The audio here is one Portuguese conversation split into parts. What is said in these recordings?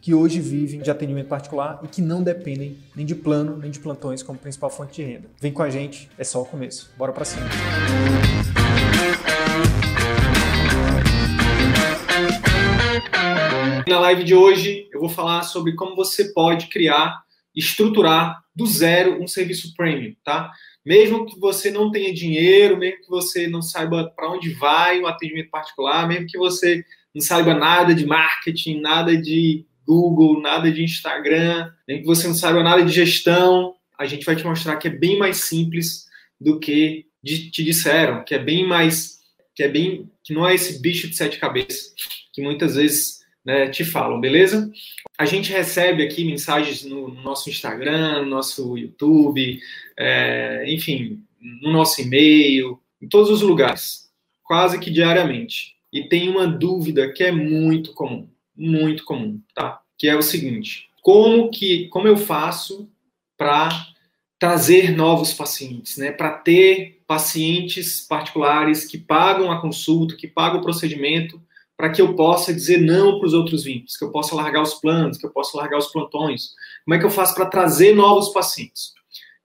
que hoje vivem de atendimento particular e que não dependem nem de plano nem de plantões como principal fonte de renda. Vem com a gente, é só o começo. Bora para cima. Na live de hoje eu vou falar sobre como você pode criar, estruturar do zero um serviço premium, tá? Mesmo que você não tenha dinheiro, mesmo que você não saiba para onde vai o atendimento particular, mesmo que você não saiba nada de marketing, nada de Google, nada de Instagram, nem que você não saiba nada de gestão, a gente vai te mostrar que é bem mais simples do que te disseram, que é bem mais, que é bem, que não é esse bicho de sete cabeças que muitas vezes né, te falam, beleza? A gente recebe aqui mensagens no, no nosso Instagram, no nosso YouTube, é, enfim, no nosso e-mail, em todos os lugares, quase que diariamente. E tem uma dúvida que é muito comum muito comum, tá? Que é o seguinte: como que como eu faço para trazer novos pacientes, né? Para ter pacientes particulares que pagam a consulta, que pagam o procedimento, para que eu possa dizer não para os outros VIPs, que eu possa largar os planos, que eu possa largar os plantões. Como é que eu faço para trazer novos pacientes?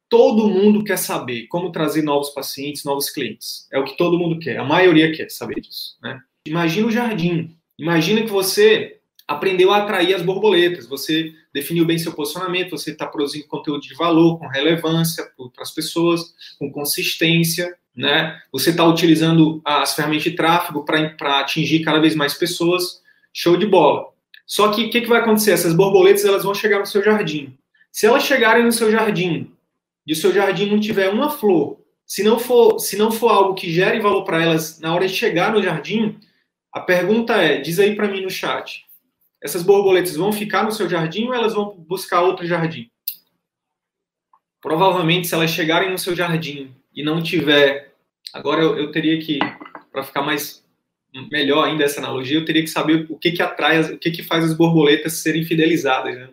Todo mundo quer saber como trazer novos pacientes, novos clientes. É o que todo mundo quer. A maioria quer saber disso, né? Imagina o jardim. Imagina que você aprendeu a atrair as borboletas, você definiu bem seu posicionamento, você está produzindo conteúdo de valor, com relevância para as pessoas, com consistência, né? Você está utilizando as ferramentas de tráfego para atingir cada vez mais pessoas, show de bola. Só que o que, que vai acontecer? Essas borboletas elas vão chegar no seu jardim. Se elas chegarem no seu jardim e o seu jardim não tiver uma flor, se não for, se não for algo que gere valor para elas na hora de chegar no jardim, a pergunta é, diz aí para mim no chat, essas borboletas vão ficar no seu jardim ou elas vão buscar outro jardim? Provavelmente, se elas chegarem no seu jardim e não tiver. Agora eu, eu teria que, para ficar mais melhor ainda essa analogia, eu teria que saber o que que atrai, o que que faz as borboletas serem fidelizadas, né?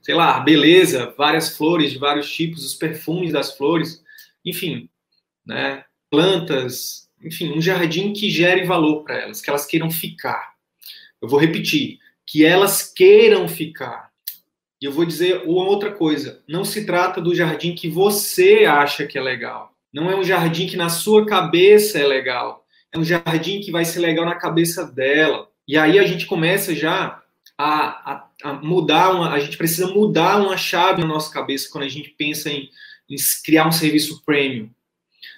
Sei lá, beleza, várias flores de vários tipos, os perfumes das flores, enfim, né? Plantas, enfim, um jardim que gere valor para elas, que elas queiram ficar. Eu vou repetir que elas queiram ficar. E eu vou dizer uma outra coisa: não se trata do jardim que você acha que é legal. Não é um jardim que na sua cabeça é legal. É um jardim que vai ser legal na cabeça dela. E aí a gente começa já a, a, a mudar, uma, a gente precisa mudar uma chave na nossa cabeça quando a gente pensa em, em criar um serviço premium.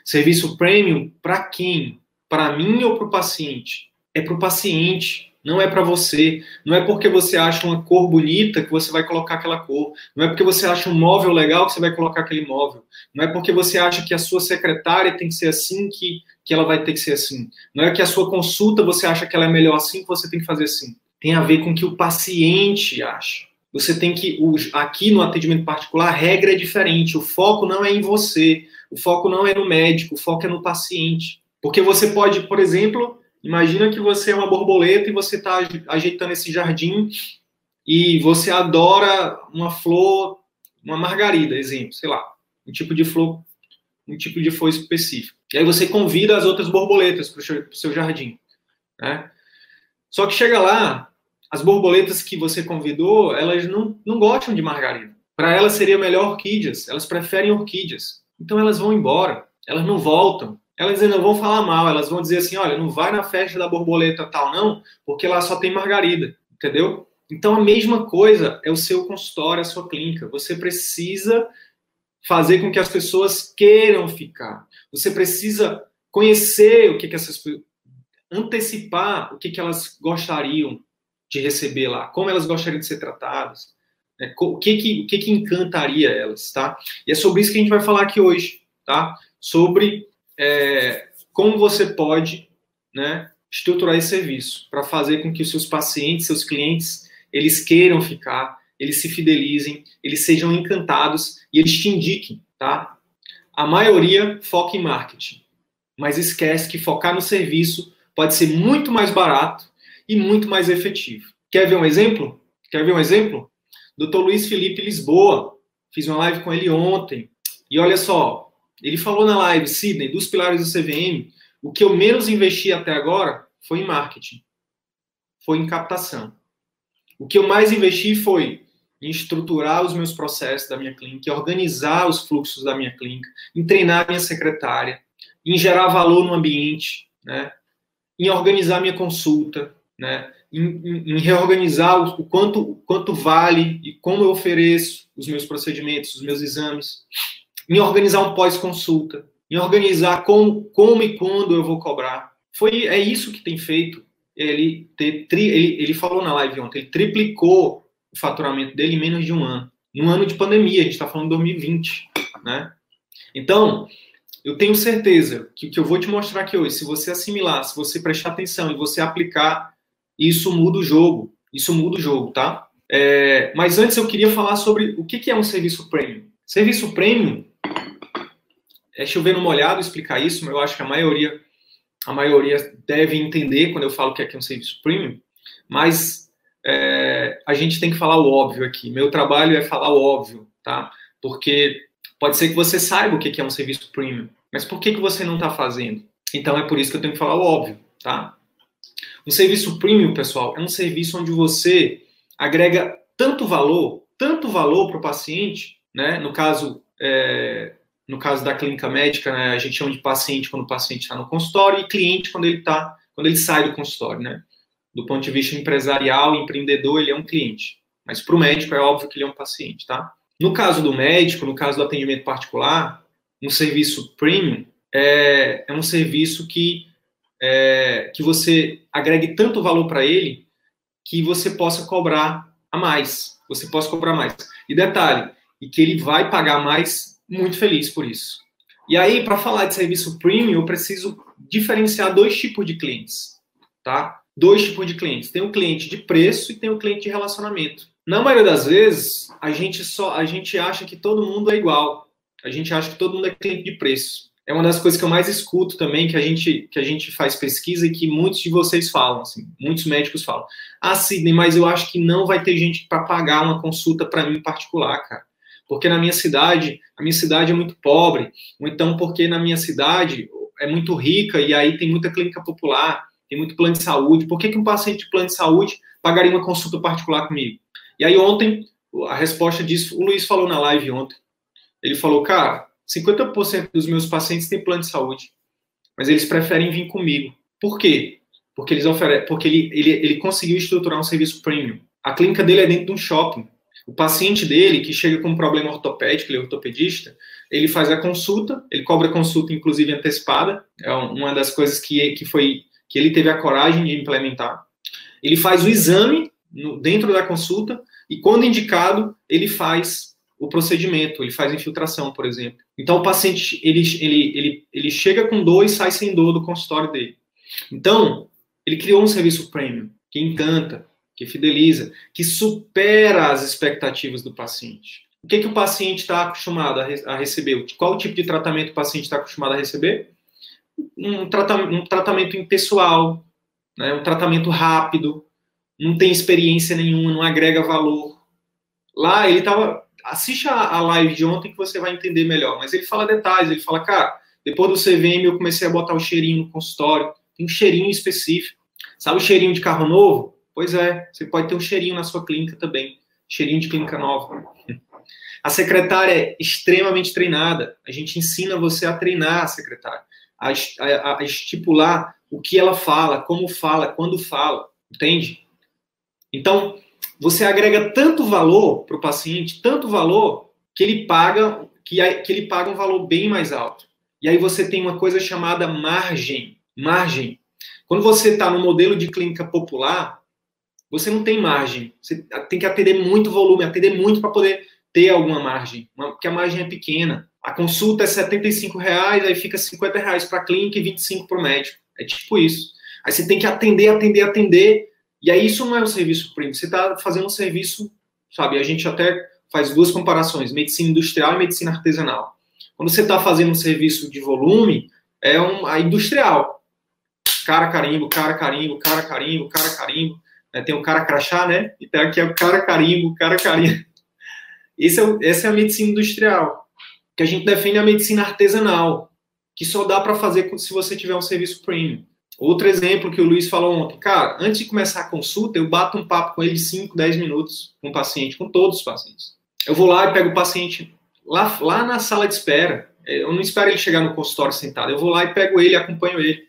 Serviço premium para quem? Para mim ou para o paciente? É para o paciente não é para você. Não é porque você acha uma cor bonita que você vai colocar aquela cor. Não é porque você acha um móvel legal que você vai colocar aquele móvel. Não é porque você acha que a sua secretária tem que ser assim que, que ela vai ter que ser assim. Não é que a sua consulta você acha que ela é melhor assim que você tem que fazer assim. Tem a ver com o que o paciente acha. Você tem que. Aqui no atendimento particular, a regra é diferente. O foco não é em você. O foco não é no médico. O foco é no paciente. Porque você pode, por exemplo, Imagina que você é uma borboleta e você está ajeitando esse jardim e você adora uma flor, uma margarida, exemplo, sei lá, um tipo de flor, um tipo de flor específico. E aí você convida as outras borboletas para o seu, jardim, né? Só que chega lá, as borboletas que você convidou, elas não, não gostam de margarida. Para elas seria melhor orquídeas, elas preferem orquídeas. Então elas vão embora, elas não voltam elas ainda vão falar mal, elas vão dizer assim, olha, não vai na festa da borboleta tal não, porque lá só tem margarida, entendeu? Então a mesma coisa é o seu consultório, a sua clínica. Você precisa fazer com que as pessoas queiram ficar. Você precisa conhecer o que, que essas antecipar o que, que elas gostariam de receber lá, como elas gostariam de ser tratadas, Né? O, que que, o que que encantaria elas, tá? E é sobre isso que a gente vai falar aqui hoje, tá? Sobre é, como você pode, né, estruturar esse serviço para fazer com que os seus pacientes, seus clientes, eles queiram ficar, eles se fidelizem, eles sejam encantados e eles te indiquem, tá? A maioria foca em marketing, mas esquece que focar no serviço pode ser muito mais barato e muito mais efetivo. Quer ver um exemplo? Quer ver um exemplo? Dr. Luiz Felipe Lisboa, fiz uma live com ele ontem, e olha só, ele falou na live, Sidney, dos pilares do CVM, o que eu menos investi até agora foi em marketing, foi em captação. O que eu mais investi foi em estruturar os meus processos da minha clínica, organizar os fluxos da minha clínica, em treinar minha secretária, em gerar valor no ambiente, né? em organizar minha consulta, né? em, em, em reorganizar o, quanto, o quanto vale e como eu ofereço os meus procedimentos, os meus exames, em organizar um pós-consulta, em organizar como, como e quando eu vou cobrar. Foi, é isso que tem feito ele ter tri, ele, ele falou na live ontem, ele triplicou o faturamento dele em menos de um ano. Num ano de pandemia, a gente está falando de 2020, né? Então, eu tenho certeza que o que eu vou te mostrar aqui hoje, se você assimilar, se você prestar atenção e você aplicar, isso muda o jogo. Isso muda o jogo, tá? É, mas antes eu queria falar sobre o que, é um serviço premium. Serviço premium, é chover no molhado explicar isso, mas eu acho que a maioria, a maioria deve entender quando eu falo que aqui é um serviço premium, mas é, a gente tem que falar o óbvio aqui. Meu trabalho é falar o óbvio, tá? Porque pode ser que você saiba o que é um serviço premium, mas por que, que você não está fazendo? Então é por isso que eu tenho que falar o óbvio, tá? Um serviço premium, pessoal, é um serviço onde você agrega tanto valor, tanto valor para o paciente, né? No caso, é, no caso da clínica médica, né, a gente chama de paciente quando o paciente está no consultório e cliente quando ele tá, quando ele sai do consultório, né? Do ponto de vista empresarial, empreendedor, ele é um cliente. Mas para o médico é óbvio que ele é um paciente, tá? No caso do médico, no caso do atendimento particular, um serviço premium é, é um serviço que é, que você agregue tanto valor para ele que você possa cobrar a mais, você possa cobrar mais. E detalhe, e que ele vai pagar mais muito feliz por isso. E aí, para falar de serviço premium, eu preciso diferenciar dois tipos de clientes, tá? Dois tipos de clientes. Tem o cliente de preço e tem o cliente de relacionamento. Na maioria das vezes, a gente só a gente acha que todo mundo é igual. A gente acha que todo mundo é cliente de preço. É uma das coisas que eu mais escuto também, que a gente que a gente faz pesquisa e que muitos de vocês falam, assim, muitos médicos falam. Ah, Sidney, mas eu acho que não vai ter gente para pagar uma consulta para mim particular, cara porque na minha cidade, a minha cidade é muito pobre, ou então porque na minha cidade é muito rica e aí tem muita clínica popular, tem muito plano de saúde. Por que, que um paciente de plano de saúde pagaria uma consulta particular comigo? E aí ontem, a resposta disso, o Luiz falou na live ontem. Ele falou, cara, 50% dos meus pacientes têm plano de saúde, mas eles preferem vir comigo. Por quê? Porque, eles oferecem, porque ele, ele, ele conseguiu estruturar um serviço premium. A clínica dele é dentro de um shopping. O paciente dele, que chega com um problema ortopédico, ele é ortopedista, ele faz a consulta, ele cobra consulta, inclusive, antecipada, é uma das coisas que, que foi que ele teve a coragem de implementar. Ele faz o exame no, dentro da consulta e, quando indicado, ele faz o procedimento, ele faz infiltração, por exemplo. Então, o paciente, ele, ele, ele, ele chega com dor e sai sem dor do consultório dele. Então, ele criou um serviço premium, que encanta, que fideliza, que supera as expectativas do paciente. O que, que o paciente está acostumado a, re a, receber? Qual tipo de tratamento o paciente está acostumado a receber? Um, tratamento, um tratamento impessoal, né? um tratamento rápido, não tem experiência nenhuma, não agrega valor. Lá ele estava. Assiste a, a live de ontem que você vai entender melhor, mas ele fala detalhes, ele fala, cara, depois do CVM eu comecei a botar o cheirinho no consultório, tem um cheirinho específico. Sabe o cheirinho de carro novo? Pois é, você pode ter um cheirinho na sua clínica também, cheirinho de clínica nova. A secretária é extremamente treinada. A gente ensina você a treinar a secretária, a, a, a estipular o que ela fala, como fala, quando fala, entende? Então, você agrega tanto valor para o paciente, tanto valor, que ele paga que, que ele paga um valor bem mais alto. E aí você tem uma coisa chamada margem. Margem. Quando você está no modelo de clínica popular, você não tem margem. Você tem que atender muito volume, atender muito para poder ter alguma margem, porque a margem é pequena. A consulta é 75 reais, aí fica 50 reais para a clínica e 25 para o médico. É tipo isso. Aí você tem que atender, atender, atender. E aí isso não é um serviço premium. Você está fazendo um serviço, sabe? A gente até faz duas comparações: medicina industrial e medicina artesanal. Quando você está fazendo um serviço de volume, é um, a industrial. Cara carimbo, cara carimbo, cara carimbo, cara carimbo. Né? Tem o cara crachá, né? Então aqui é o cara carimbo, cara carimbo. Esse é, essa é a medicina industrial. Que a gente defende a medicina artesanal, que só dá para fazer se você tiver um serviço premium. Outro exemplo que o Luiz falou ontem, cara, antes de começar a consulta, eu bato um papo com ele de 5, 10 minutos com o paciente, com todos os pacientes. Eu vou lá e pego o paciente lá, lá na sala de espera. Eu não espero ele chegar no consultório sentado, eu vou lá e pego ele, acompanho ele.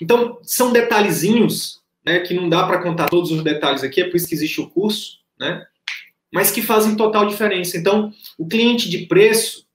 Então, são detalhezinhos, né, que não dá para contar todos os detalhes aqui, é por isso que existe o curso, né, mas que fazem total diferença. Então, o cliente de preço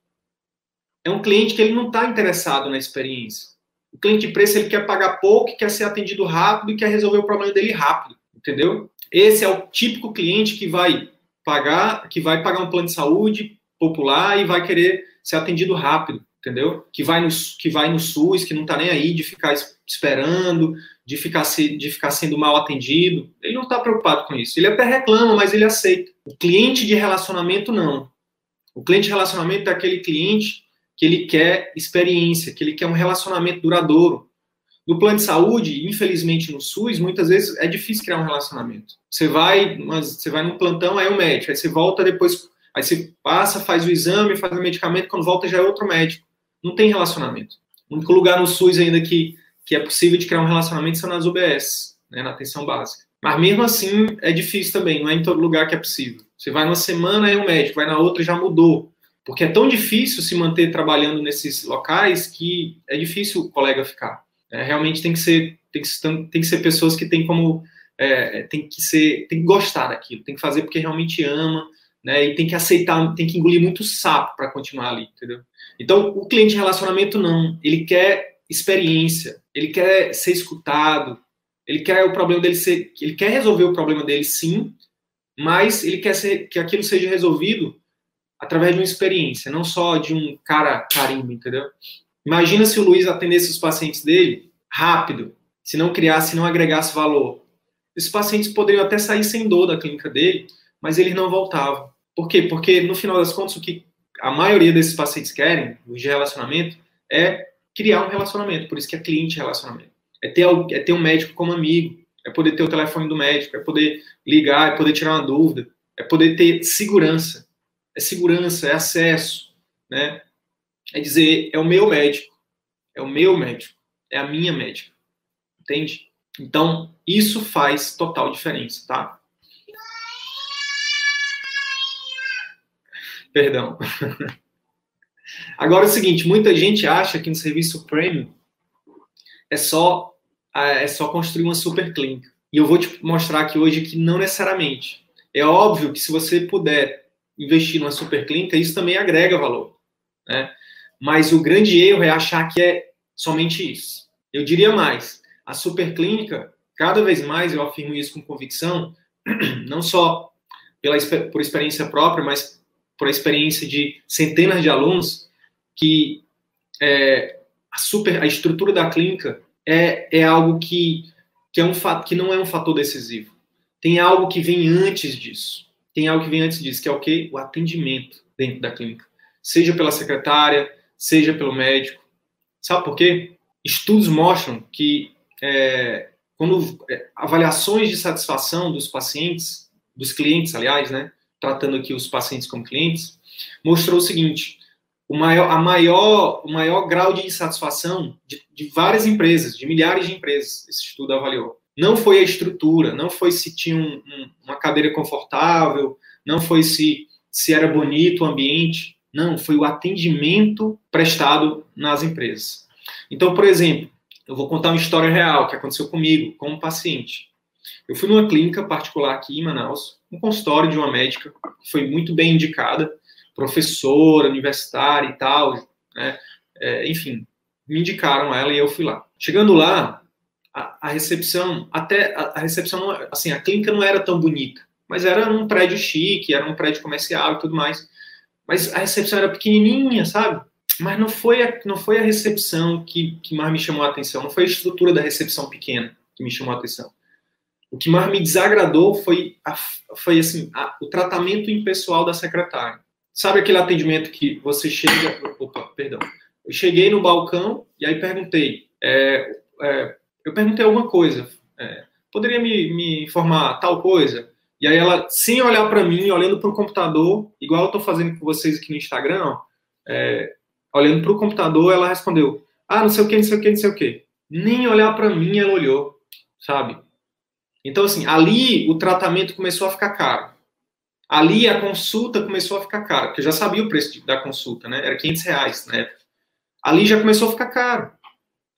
é um cliente que ele não está interessado na experiência. O cliente de preço ele quer pagar pouco, quer ser atendido rápido e quer resolver o problema dele rápido, entendeu? Esse é o típico cliente que vai pagar, que vai pagar um plano de saúde popular e vai querer ser atendido rápido, entendeu? Que vai no, que vai no SUS, que não está nem aí de ficar esperando, de ficar, se, de ficar sendo mal atendido. Ele não está preocupado com isso. Ele até reclama, mas ele aceita. O cliente de relacionamento, não. O cliente de relacionamento é aquele cliente que ele quer experiência, que ele quer um relacionamento duradouro. No plano de saúde, infelizmente no SUS, muitas vezes é difícil criar um relacionamento. Você vai, mas você vai no plantão, aí é o médico, aí você volta depois, aí você passa, faz o exame, faz o medicamento, quando volta já é outro médico. Não tem relacionamento. O único lugar no SUS ainda que, que é possível de criar um relacionamento são nas UBS, né, na atenção básica. Mas mesmo assim é difícil também, não é em todo lugar que é possível. Você vai numa semana, é um médico, vai na outra já mudou. Porque é tão difícil se manter trabalhando nesses locais que é difícil o colega ficar. É, realmente tem que ser tem que, tem que ser pessoas que têm como é, tem que ser tem que gostar daquilo, tem que fazer porque realmente ama, né? E tem que aceitar, tem que engolir muito sapo para continuar ali, entendeu? Então o cliente de relacionamento não, ele quer experiência, ele quer ser escutado, ele quer o problema dele ser, ele quer resolver o problema dele sim, mas ele quer ser, que aquilo seja resolvido através de uma experiência, não só de um cara carimbo, entendeu? Imagina se o Luiz atendesse os pacientes dele rápido, se não criasse, se não agregasse valor. Esses pacientes poderiam até sair sem dor da clínica dele, mas eles não voltavam. Por quê? Porque, no final das contas, o que a maioria desses pacientes querem, os de relacionamento, é criar um relacionamento. Por isso que é cliente relacionamento. É ter, é ter um médico como amigo, é poder ter o telefone do médico, é poder ligar, é poder tirar uma dúvida, é poder ter segurança é segurança, é acesso, né? É dizer, é o meu médico, é o meu médico, é a minha médica, entende? Então, isso faz total diferença, tá? Perdão. Agora é o seguinte, muita gente acha que no serviço premium é só é só construir uma super clínica. E eu vou te mostrar aqui hoje que não necessariamente. É óbvio que se você puder investir numa super clínica, isso também agrega valor. Né? Mas o grande erro é achar que é somente isso. Eu diria mais, a super clínica, cada vez mais eu afirmo isso com convicção, não só pela, por experiência própria, mas por experiência de centenas de alunos, que é, a, super, a estrutura da clínica é, é algo que, que, é um, que não é um fator decisivo. Tem algo que vem antes disso tem algo que vem antes disso, que é o quê? O atendimento dentro da clínica. Seja pela secretária, seja pelo médico. Sabe por quê? Estudos mostram que é, quando é, avaliações de satisfação dos pacientes, dos clientes, aliás, né, tratando aqui os pacientes como clientes, mostrou o seguinte: o maior, a maior, o maior grau de insatisfação de, de várias empresas, de milhares de empresas, esse estudo avaliou, não foi a estrutura, não foi se tinha um, um, uma cadeira confortável, não foi se, se era bonito o ambiente, não, foi o atendimento prestado nas empresas. Então, por exemplo, eu vou contar uma história real que aconteceu comigo, com um paciente. Eu fui numa clínica particular aqui em Manaus, um consultório de uma médica que foi muito bem indicada, professora, universitária e tal, né? É, enfim, me indicaram ela e eu fui lá. Chegando lá, a, a recepção, até a, a recepção, assim, a clínica não era tão bonita, mas era um prédio chique, era um prédio comercial e tudo mais. Mas a recepção era pequenininha, sabe? Mas não foi a, não foi a recepção que, que mais me chamou a atenção, não foi a estrutura da recepção pequena que me chamou a atenção. O que mais me desagradou foi, a, foi assim, a, o tratamento impessoal da secretária. Sabe aquele atendimento que você chega. Opa, perdão. Eu cheguei no balcão e aí perguntei. É, é, eu perguntei alguma coisa. É, poderia me, me informar tal coisa? E aí ela, sem olhar para mim, olhando para o computador, igual eu estou fazendo com vocês aqui no Instagram, é, olhando para o computador, ela respondeu: Ah, não sei o que, não sei o que, não sei o que. Nem olhar para mim ela olhou, sabe? Então, assim, ali o tratamento começou a ficar caro. Ali a consulta começou a ficar cara, porque eu já sabia o preço da consulta, né? Era 500 reais época. Ali já começou a ficar caro.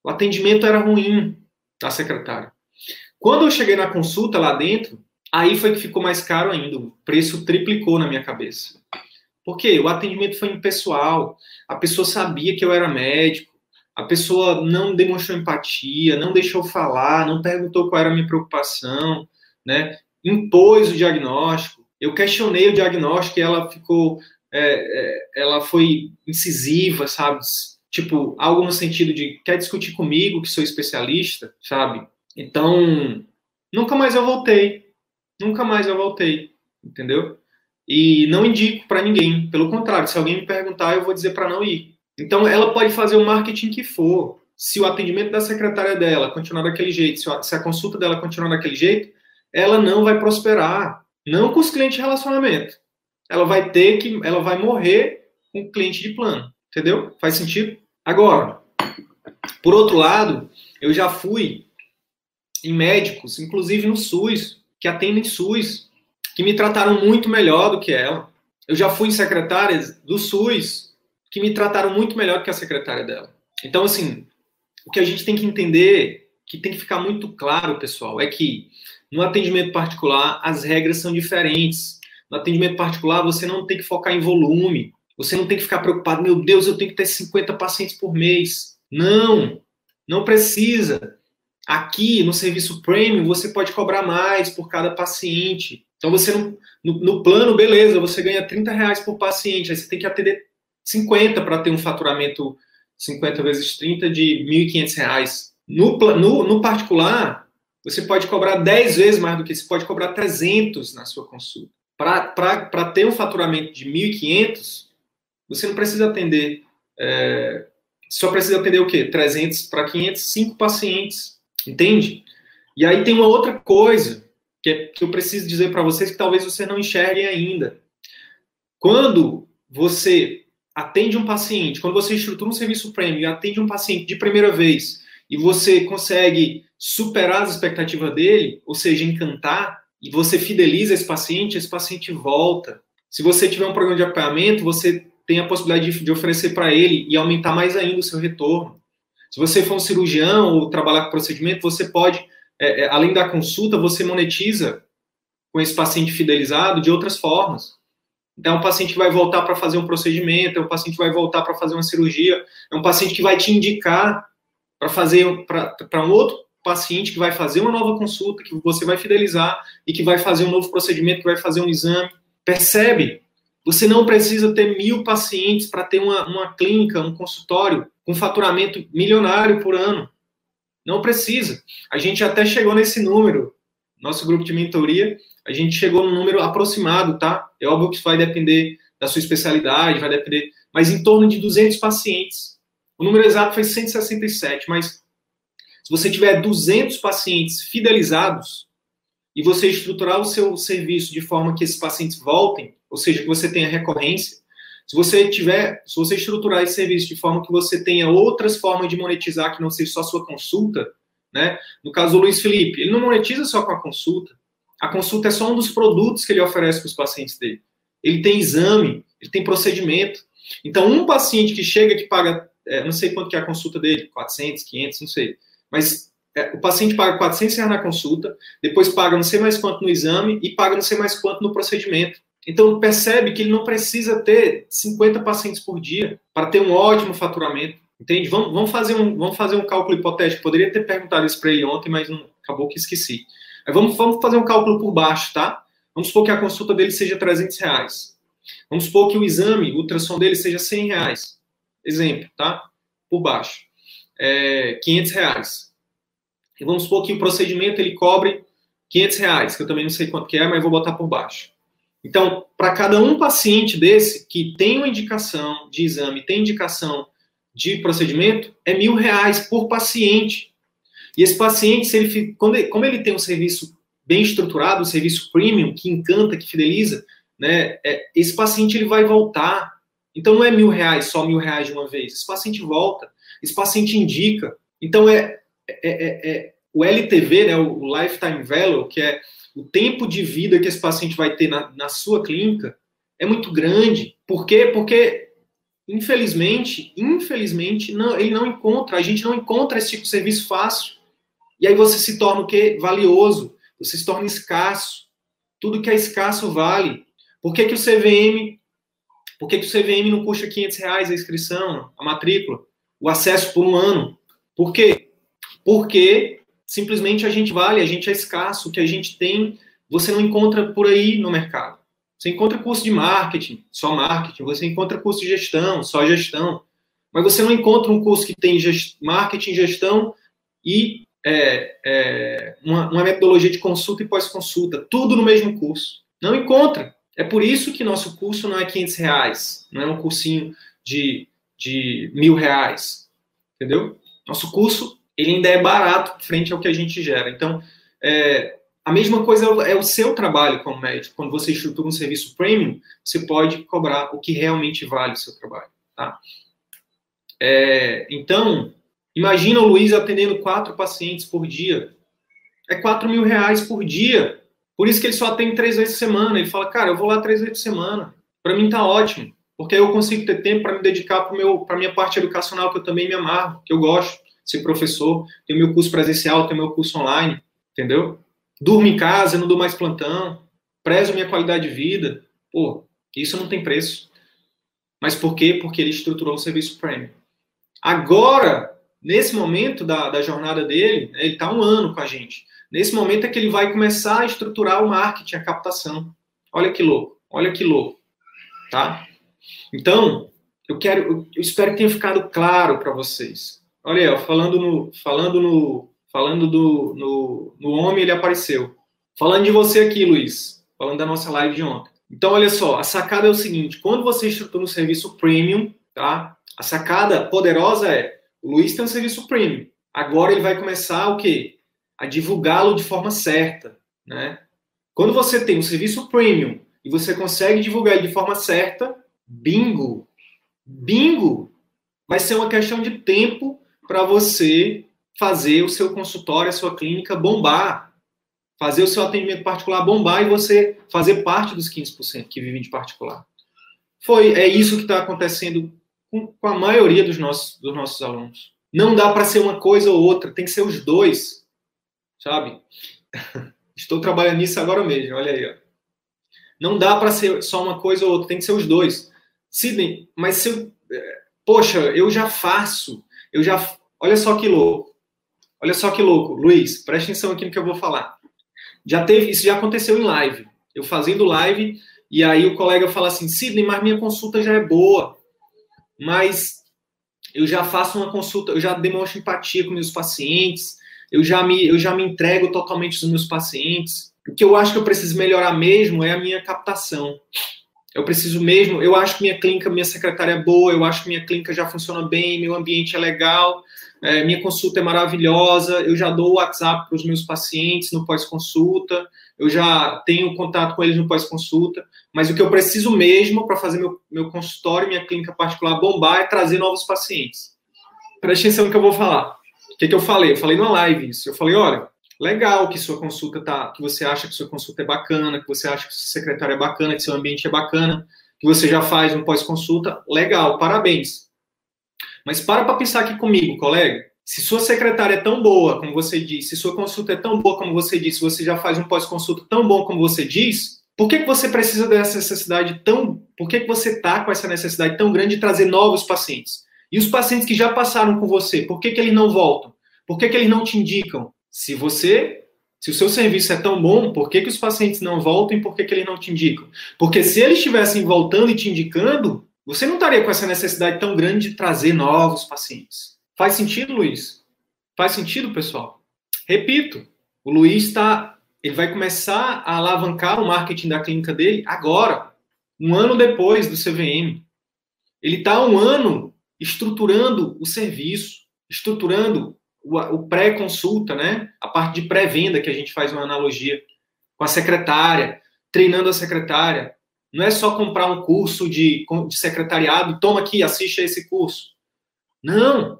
O atendimento era ruim da secretária. Quando eu cheguei na consulta lá dentro, Aí foi que ficou mais caro ainda, o preço triplicou na minha cabeça. Por quê? O atendimento foi impessoal, a pessoa sabia que eu era médico, a pessoa não demonstrou empatia, não deixou falar, não perguntou qual era a minha preocupação, né? impôs o diagnóstico. Eu questionei o diagnóstico e ela ficou, é, é, ela foi incisiva, sabe? Tipo, algo no sentido de quer discutir comigo, que sou especialista, sabe? Então, nunca mais eu voltei nunca mais eu voltei, entendeu? E não indico para ninguém. Pelo contrário, se alguém me perguntar, eu vou dizer para não ir. Então, ela pode fazer o marketing que for. Se o atendimento da secretária dela continuar daquele jeito, se a, consulta dela continuar daquele jeito, ela não vai prosperar. Não com os clientes de relacionamento. Ela vai ter que, ela vai morrer com o cliente de plano. Entendeu? Faz sentido? Agora, por outro lado, eu já fui em médicos, inclusive no SUS, que atendem SUS, que me trataram muito melhor do que ela. Eu já fui em secretárias do SUS que me trataram muito melhor que a secretária dela. Então, assim, o que a gente tem que entender, que tem que ficar muito claro, pessoal, é que no atendimento particular as regras são diferentes. No atendimento particular você não tem que focar em volume, você não tem que ficar preocupado, meu Deus, eu tenho que ter 50 pacientes por mês. Não, não precisa. Aqui no serviço premium você pode cobrar mais por cada paciente. Então você não, no, no, plano, beleza, você ganha 30 reais por paciente, aí você tem que atender 50 para ter um faturamento 50 vezes 30 de 1.500 reais. No, no, no particular, você pode cobrar 10 vezes mais do que você pode cobrar 300 na sua consulta. Para ter um faturamento de 1.500, você não precisa atender. É, só precisa atender o quê? 300 para 500, 5 pacientes Entende? E aí tem uma outra coisa que, é, que eu preciso dizer para vocês que talvez você não enxerguem ainda. Quando você atende um paciente, quando você estrutura um serviço premium e atende um paciente de primeira vez e você consegue superar as expectativas dele, ou seja, encantar, e você fideliza esse paciente, esse paciente volta. Se você tiver um programa de apoiamento, você tem a possibilidade de, de oferecer para ele e aumentar mais ainda o seu retorno. Se você for um cirurgião ou trabalhar com procedimento, você pode, é, é, além da consulta, você monetiza com esse paciente fidelizado de outras formas. Então, é um paciente que vai voltar para fazer um procedimento, é um paciente que vai voltar para fazer uma cirurgia, é um paciente que vai te indicar para fazer para um outro paciente que vai fazer uma nova consulta, que você vai fidelizar e que vai fazer um novo procedimento, que vai fazer um exame. Percebe? Você não precisa ter mil pacientes para ter uma, uma clínica, um consultório com faturamento milionário por ano. Não precisa. A gente até chegou nesse número. Nosso grupo de mentoria, a gente chegou no número aproximado, tá? É óbvio que isso vai depender da sua especialidade, vai depender, mas em torno de 200 pacientes. O número exato foi 167, mas se você tiver 200 pacientes fidelizados e você estruturar o seu serviço de forma que esses pacientes voltem, ou seja, que você tenha recorrência, se você tiver, se você estruturar esse serviço de forma que você tenha outras formas de monetizar que não seja só sua consulta, né? No caso do Luiz Felipe, ele não monetiza só com a consulta. A consulta é só um dos produtos que ele oferece para os pacientes dele. Ele tem exame, ele tem procedimento. Então, um paciente que chega que paga, é, não sei quanto que é a consulta dele, 400, 500, não sei. Mas é, o paciente paga 400 reais na consulta, depois paga não sei mais quanto no exame e paga não sei mais quanto no procedimento. Então, percebe que ele não precisa ter 50 pacientes por dia para ter um ótimo faturamento. Entende? Vamos, vamos, fazer um, vamos fazer um cálculo hipotético. Poderia ter perguntado isso para ele ontem, mas não, acabou que esqueci. Vamos, vamos fazer um cálculo por baixo, tá? Vamos supor que a consulta dele seja 300 reais. Vamos supor que o exame, o ultrassom dele seja 100 reais. Exemplo, tá? Por baixo. É, 500 reais. E vamos supor que o procedimento ele cobre 500 reais, que eu também não sei quanto que é, mas vou botar por baixo. Então, para cada um paciente desse que tem uma indicação de exame, tem indicação de procedimento, é mil reais por paciente. E esse paciente, se ele, quando ele, como ele tem um serviço bem estruturado, um serviço premium, que encanta, que fideliza, né, é, esse paciente ele vai voltar. Então, não é mil reais, só mil reais de uma vez. Esse paciente volta, esse paciente indica. Então, é, é, é, é o LTV, né, o Lifetime Value, que é o tempo de vida que esse paciente vai ter na, na sua clínica é muito grande. Por quê? Porque, infelizmente, infelizmente, não, ele não encontra, a gente não encontra esse tipo de serviço fácil. E aí você se torna o quê? Valioso. Você se torna escasso. Tudo que é escasso vale. Por que, que o CVM. Por que, que o CVM não custa 500 reais a inscrição, a matrícula, o acesso por um ano? Por quê? Porque simplesmente a gente vale, a gente é escasso, o que a gente tem, você não encontra por aí no mercado. Você encontra curso de marketing, só marketing, você encontra curso de gestão, só gestão, mas você não encontra um curso que tem gest marketing, gestão e é, é, uma, uma metodologia de consulta e pós-consulta, tudo no mesmo curso. Não encontra. É por isso que nosso curso não é 500 reais, não é um cursinho de, de mil reais, entendeu? Nosso curso ele ainda é barato frente ao que a gente gera. Então, é, a mesma coisa é o seu trabalho como médico. Quando você estrutura um serviço premium, você pode cobrar o que realmente vale o seu trabalho. Tá? É, então, imagina o Luiz atendendo quatro pacientes por dia. É quatro mil reais por dia. Por isso que ele só atende três vezes por semana. Ele fala, cara, eu vou lá três vezes por semana. Para mim tá ótimo. Porque aí eu consigo ter tempo para me dedicar para a minha parte educacional, que eu também me amarro, que eu gosto ser professor, tenho meu curso presencial, tenho meu curso online, entendeu? Durmo em casa, não dou mais plantão, prezo minha qualidade de vida. Pô, isso não tem preço. Mas por quê? Porque ele estruturou o serviço premium. Agora, nesse momento da, da jornada dele, né, ele está um ano com a gente. Nesse momento é que ele vai começar a estruturar o marketing, a captação. Olha que louco, olha que louco, tá? Então, eu quero, eu espero que tenha ficado claro para vocês. Olha aí, falando no, falando no, falando do, no, no homem, ele apareceu. Falando de você aqui, Luiz, falando da nossa live de ontem. Então, olha só, a sacada é o seguinte: quando você estrutura um serviço premium, tá? A sacada poderosa é: o Luiz tem um serviço premium. Agora ele vai começar o quê? A divulgá-lo de forma certa, né? Quando você tem um serviço premium e você consegue divulgar ele de forma certa, bingo, bingo, vai ser uma questão de tempo para você fazer o seu consultório, a sua clínica bombar, fazer o seu atendimento particular bombar e você fazer parte dos 15% que vivem de particular. Foi, é isso que está acontecendo com, com, a maioria dos nossos, dos nossos alunos. Não dá para ser uma coisa ou outra, tem que ser os dois, sabe? Estou trabalhando nisso agora mesmo, olha aí. Ó. Não dá para ser só uma coisa ou outra, tem que ser os dois. Sidney, mas se eu, é, poxa, eu já faço eu já. Olha só que louco. Olha só que louco. Luiz, preste atenção aqui no que eu vou falar. Já teve, isso já aconteceu em live. Eu fazendo live, e aí o colega fala assim: Sidney, mas minha consulta já é boa. Mas eu já faço uma consulta, eu já demonstro empatia com meus pacientes, eu já me, eu já me entrego totalmente aos meus pacientes. O que eu acho que eu preciso melhorar mesmo é a minha captação. Eu preciso mesmo, eu acho que minha clínica, minha secretária é boa, eu acho que minha clínica já funciona bem, meu ambiente é legal, é, minha consulta é maravilhosa, eu já dou o WhatsApp para os meus pacientes no pós-consulta, eu já tenho contato com eles no pós-consulta, mas o que eu preciso mesmo para fazer meu, meu consultório, minha clínica particular bombar é trazer novos pacientes. Preste atenção no que eu vou falar. O que, que eu falei? Eu falei numa live isso. Eu falei, olha, legal que sua consulta tá, que você acha que sua consulta é bacana, que você acha que seu secretário é bacana, que seu ambiente é bacana, que você já faz um pós-consulta, legal, parabéns. Mas para para pensar aqui comigo, colega. Se sua secretária é tão boa, como você disse, se sua consulta é tão boa como você disse, você já faz um pós-consulta tão bom como você diz, por que, que você precisa dessa necessidade tão. Por que, que você está com essa necessidade tão grande de trazer novos pacientes? E os pacientes que já passaram com você, por que, que eles não voltam? Por que, que eles não te indicam? Se você, se o seu serviço é tão bom, por que, que os pacientes não voltam e por que, que eles não te indicam? Porque se eles estivessem voltando e te indicando, você não estaria com essa necessidade tão grande de trazer novos pacientes. Faz sentido, Luiz? Faz sentido, pessoal? Repito, o Luiz está, ele vai começar a alavancar o marketing da clínica dele agora, um ano depois do CVM. Ele está um ano estruturando o serviço, estruturando o, o pré-consulta, né? A parte de pré-venda que a gente faz uma analogia com a secretária, treinando a secretária. Não é só comprar um curso de, de secretariado, toma aqui, assiste a esse curso. Não.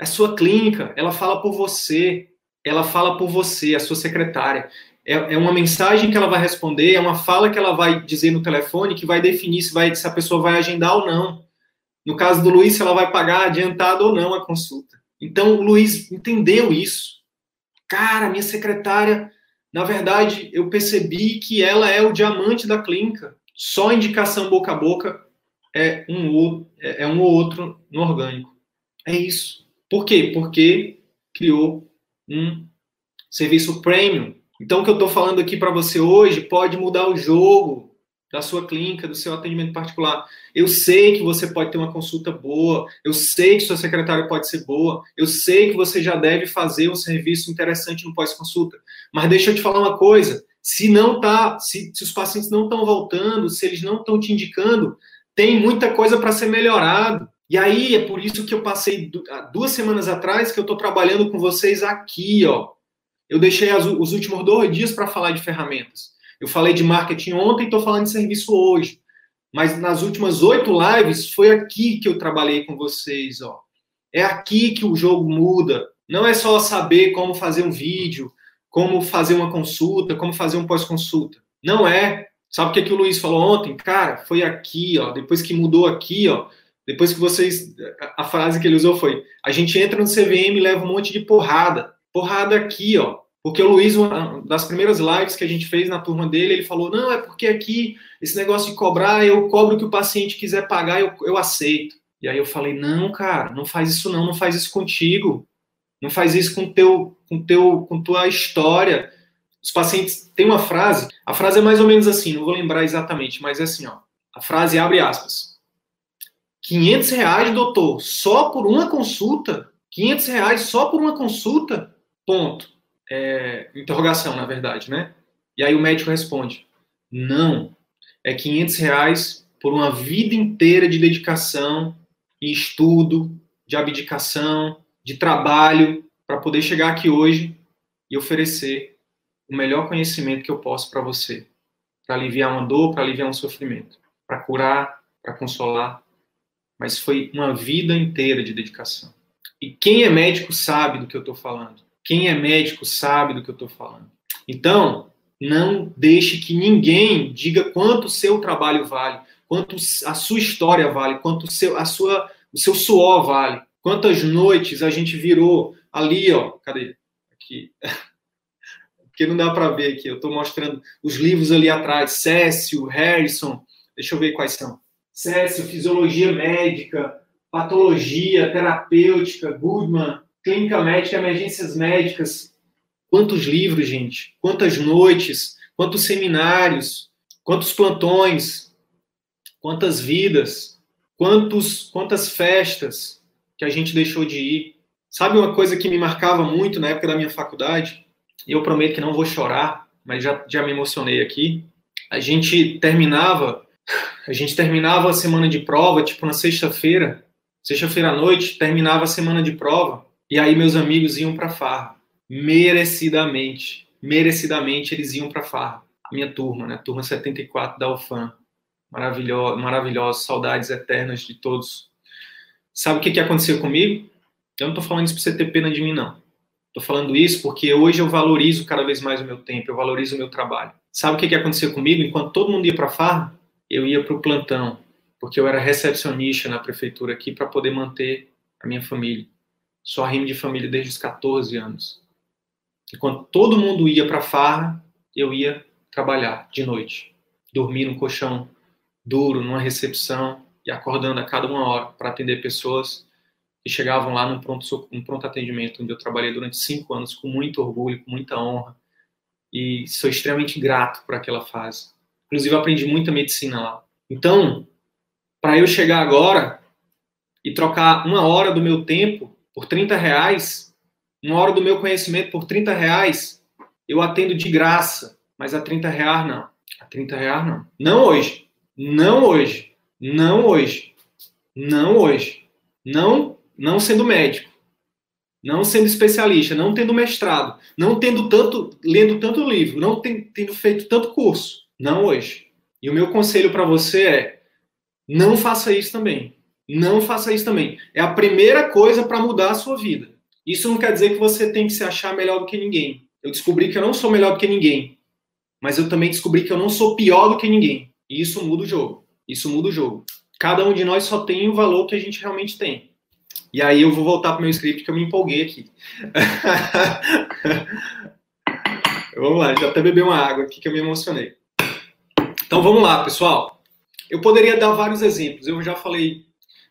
É sua clínica, ela fala por você, ela fala por você, a sua secretária. É, é, uma mensagem que ela vai responder, é uma fala que ela vai dizer no telefone que vai definir se, vai, se a pessoa vai agendar ou não. No caso do Luiz, se ela vai pagar adiantado ou não a consulta. Então, o Luiz entendeu isso. Cara, minha secretária, na verdade, eu percebi que ela é o diamante da clínica. Só indicação boca a boca é um, é um ou outro no orgânico. É isso. Por quê? Porque criou um serviço premium. Então, o que eu estou falando aqui para você hoje pode mudar o jogo da sua clínica, do seu atendimento particular. Eu sei que você pode ter uma consulta boa, eu sei que sua secretária pode ser boa, eu sei que você já deve fazer um serviço interessante no pós-consulta. Mas deixa eu te falar uma coisa: se não tá, se, se os pacientes não estão voltando, se eles não estão te indicando, tem muita coisa para ser melhorado. E aí é por isso que eu passei duas semanas atrás que eu estou trabalhando com vocês aqui, ó. Eu deixei as, os últimos dois dias para falar de ferramentas. Eu falei de marketing ontem, estou falando de serviço hoje. Mas nas últimas oito lives foi aqui que eu trabalhei com vocês, ó. É aqui que o jogo muda. Não é só saber como fazer um vídeo, como fazer uma consulta, como fazer um pós-consulta. Não é. Sabe o que, que o Luiz falou ontem? Cara, foi aqui, ó. Depois que mudou aqui, ó. Depois que vocês. A frase que ele usou foi: a gente entra no CVM e leva um monte de porrada. Porrada aqui, ó. Porque o Luiz, uma das primeiras lives que a gente fez na turma dele, ele falou: não, é porque aqui esse negócio de cobrar, eu cobro o que o paciente quiser pagar, eu, eu aceito. E aí eu falei: não, cara, não faz isso não, não faz isso contigo, não faz isso com teu, com teu, com tua história. Os pacientes têm uma frase, a frase é mais ou menos assim, não vou lembrar exatamente, mas é assim, ó. A frase abre aspas. 500 reais, doutor, só por uma consulta? 500 reais só por uma consulta? Ponto é, interrogação, na verdade, né? E aí o médico responde: não, é 500 reais por uma vida inteira de dedicação e estudo, de abdicação, de trabalho, para poder chegar aqui hoje e oferecer o melhor conhecimento que eu posso para você, para aliviar uma dor, para aliviar um sofrimento, para curar, para consolar. Mas foi uma vida inteira de dedicação. E quem é médico sabe do que eu estou falando. Quem é médico sabe do que eu estou falando. Então, não deixe que ninguém diga quanto o seu trabalho vale, quanto a sua história vale, quanto o seu, a sua, o seu suor vale. Quantas noites a gente virou ali, ó, cadê? Aqui. Porque não dá para ver aqui. Eu estou mostrando os livros ali atrás. Cécio, Harrison. Deixa eu ver quais são. Cécio, Fisiologia Médica, Patologia, Terapêutica, Goodman, clínica médica, emergências médicas. Quantos livros, gente? Quantas noites? Quantos seminários? Quantos plantões? Quantas vidas? Quantos, quantas festas que a gente deixou de ir? Sabe uma coisa que me marcava muito na época da minha faculdade? E eu prometo que não vou chorar, mas já, já me emocionei aqui. A gente terminava, a gente terminava a semana de prova, tipo na sexta-feira, sexta-feira à noite, terminava a semana de prova. E aí meus amigos iam para farra, merecidamente, merecidamente eles iam para farra. A minha turma, né, turma 74 da UFAM, maravilhoso, maravilhoso, saudades eternas de todos. Sabe o que que aconteceu comigo? Eu não estou falando isso para você ter pena de mim não. Estou falando isso porque hoje eu valorizo cada vez mais o meu tempo, eu valorizo o meu trabalho. Sabe o que que aconteceu comigo? Enquanto todo mundo ia para farra, eu ia para o plantão, porque eu era recepcionista na prefeitura aqui para poder manter a minha família. Só rimo de família desde os 14 anos. E quando todo mundo ia para farra, eu ia trabalhar de noite. Dormir no colchão duro, numa recepção. e acordando a cada uma hora para atender pessoas que chegavam lá no pronto, no pronto atendimento, onde eu trabalhei durante cinco anos com muito orgulho, com muita honra. E sou extremamente grato por aquela fase. Inclusive, aprendi muita medicina lá. Então, para eu chegar agora e trocar uma hora do meu tempo por 30 reais, uma hora do meu conhecimento por 30 reais, eu atendo de graça. Mas a 30 reais não. A 30 reais não. Não hoje. Não hoje. Não hoje. Não hoje. Não não sendo médico, não sendo especialista, não tendo mestrado, não tendo tanto, lendo tanto livro, não tendo feito tanto curso. Não hoje. E o meu conselho para você é: não faça isso também. Não faça isso também. É a primeira coisa para mudar a sua vida. Isso não quer dizer que você tem que se achar melhor do que ninguém. Eu descobri que eu não sou melhor do que ninguém, mas eu também descobri que eu não sou pior do que ninguém. E isso muda o jogo. Isso muda o jogo. Cada um de nós só tem o valor que a gente realmente tem. E aí eu vou voltar para meu script que eu me empolguei aqui. vamos lá, já até bebi uma água aqui que eu me emocionei. Então vamos lá, pessoal. Eu poderia dar vários exemplos. Eu já falei.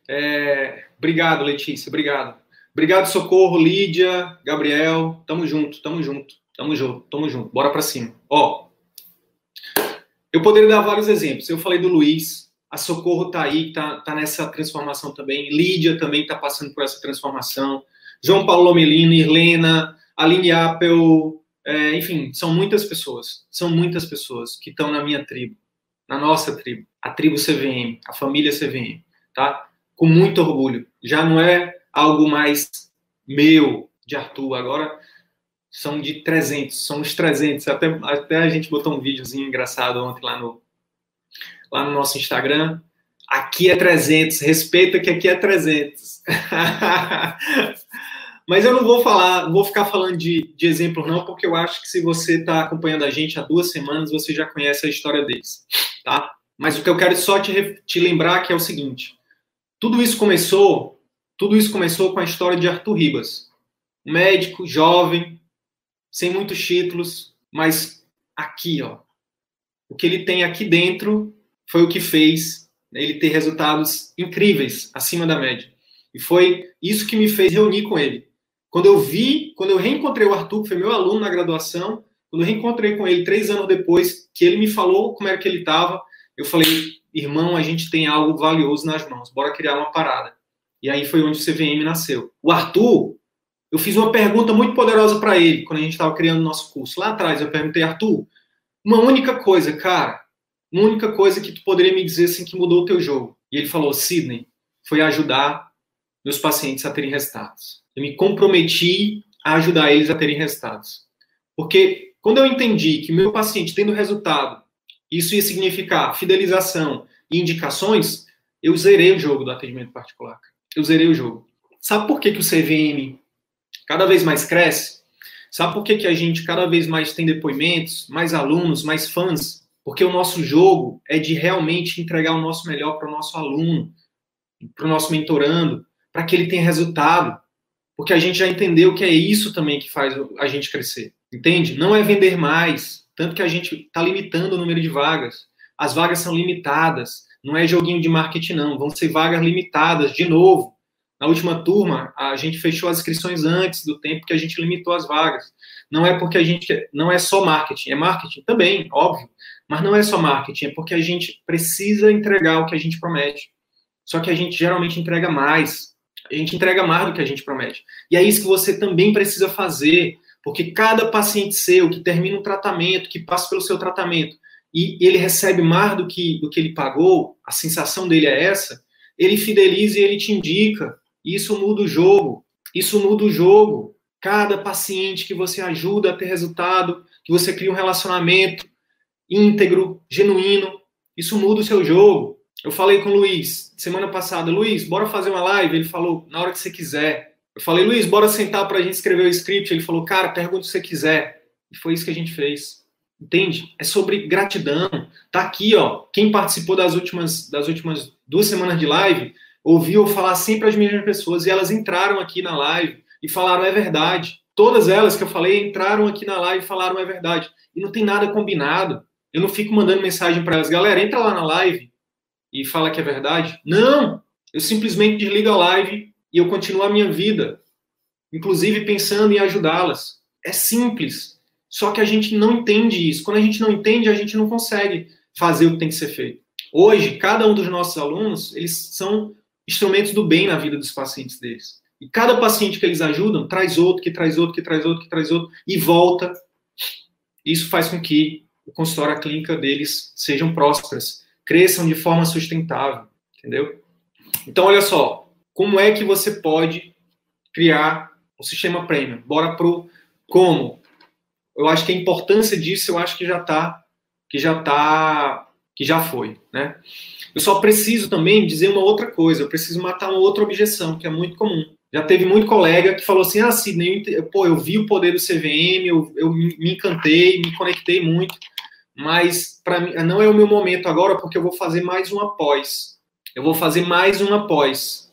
É... Obrigado, Letícia. Obrigado. Obrigado, Socorro, Lídia, Gabriel. Tamo junto, tamo junto, tamo junto, tamo junto. Bora para cima. Ó, eu poderia dar vários exemplos. Eu falei do Luiz, a Socorro está aí, está tá nessa transformação também. Lídia também está passando por essa transformação. João Paulo Melino, Irlena, Aline Appel, é, enfim, são muitas pessoas. São muitas pessoas que estão na minha tribo, na nossa tribo, a tribo CVM, a família CVM, tá? Com muito orgulho. Já não é algo mais meu, de Arthur, agora são de 300, são os 300. Até, até a gente botou um videozinho engraçado ontem lá no, lá no nosso Instagram. Aqui é 300, respeita que aqui é 300. Mas eu não vou falar, vou ficar falando de, de exemplo não, porque eu acho que se você está acompanhando a gente há duas semanas, você já conhece a história deles, tá? Mas o que eu quero só te, te lembrar que é o seguinte: tudo isso começou, tudo isso começou com a história de Arthur Ribas, um médico jovem, sem muitos títulos, mas aqui, ó, o que ele tem aqui dentro foi o que fez ele ter resultados incríveis, acima da média. E foi isso que me fez reunir com ele. Quando eu vi, quando eu reencontrei o Arthur, que foi meu aluno na graduação, quando eu reencontrei com ele três anos depois, que ele me falou como era que ele estava, eu falei, irmão, a gente tem algo valioso nas mãos, bora criar uma parada. E aí foi onde o CVM nasceu. O Arthur, eu fiz uma pergunta muito poderosa para ele, quando a gente estava criando nosso curso. Lá atrás, eu perguntei, Arthur, uma única coisa, cara, uma única coisa que tu poderia me dizer assim que mudou o teu jogo. E ele falou, Sidney, foi ajudar meus pacientes a terem resultados. Eu me comprometi a ajudar eles a terem resultados. Porque quando eu entendi que meu paciente tendo resultado, isso ia significar fidelização e indicações, eu zerei o jogo do atendimento particular. Eu zerei o jogo. Sabe por que, que o CVM cada vez mais cresce? Sabe por que, que a gente cada vez mais tem depoimentos, mais alunos, mais fãs? Porque o nosso jogo é de realmente entregar o nosso melhor para o nosso aluno, para o nosso mentorando, para que ele tenha resultado. Porque a gente já entendeu que é isso também que faz a gente crescer. Entende? Não é vender mais. Tanto que a gente está limitando o número de vagas. As vagas são limitadas. Não é joguinho de marketing, não. Vão ser vagas limitadas, de novo. Na última turma, a gente fechou as inscrições antes do tempo que a gente limitou as vagas. Não é porque a gente. Não é só marketing. É marketing também, óbvio. Mas não é só marketing, é porque a gente precisa entregar o que a gente promete. Só que a gente geralmente entrega mais. A gente entrega mais do que a gente promete. E é isso que você também precisa fazer, porque cada paciente seu que termina um tratamento, que passa pelo seu tratamento, e ele recebe mais do que, do que ele pagou, a sensação dele é essa, ele fideliza e ele te indica. Isso muda o jogo. Isso muda o jogo. Cada paciente que você ajuda a ter resultado, que você cria um relacionamento, íntegro, genuíno. Isso muda o seu jogo. Eu falei com o Luiz semana passada, Luiz, bora fazer uma live? Ele falou, na hora que você quiser. Eu falei, Luiz, bora sentar para a gente escrever o script. Ele falou, cara, pergunta o que você quiser. E foi isso que a gente fez. Entende? É sobre gratidão. Tá aqui, ó. Quem participou das últimas, das últimas duas semanas de live ouviu falar sempre as mesmas pessoas e elas entraram aqui na live e falaram é verdade. Todas elas que eu falei entraram aqui na live e falaram é verdade. E não tem nada combinado. Eu não fico mandando mensagem para elas, galera, entra lá na live. e fala que é verdade? Não! Eu simplesmente desligo a live e eu continuo a minha vida, inclusive pensando em ajudá-las. É simples. Só que a gente não entende isso. Quando a gente não entende, a gente não consegue fazer o que tem que ser feito. Hoje, cada um dos nossos alunos, eles são instrumentos do bem na vida dos pacientes deles. E cada paciente que eles ajudam traz outro, que traz outro, que traz outro, que traz outro, e volta. Isso faz com que o consultório, a clínica deles sejam prósperas, cresçam de forma sustentável, entendeu? Então, olha só, como é que você pode criar um sistema premium? Bora pro como. Eu acho que a importância disso, eu acho que já está, que já tá, que já foi, né? Eu só preciso também dizer uma outra coisa, eu preciso matar uma outra objeção, que é muito comum. Já teve muito colega que falou assim: ah, Sidney, pô, eu vi o poder do CVM, eu, eu me encantei, me conectei muito, mas para mim não é o meu momento agora porque eu vou fazer mais um após. Eu vou fazer mais um após.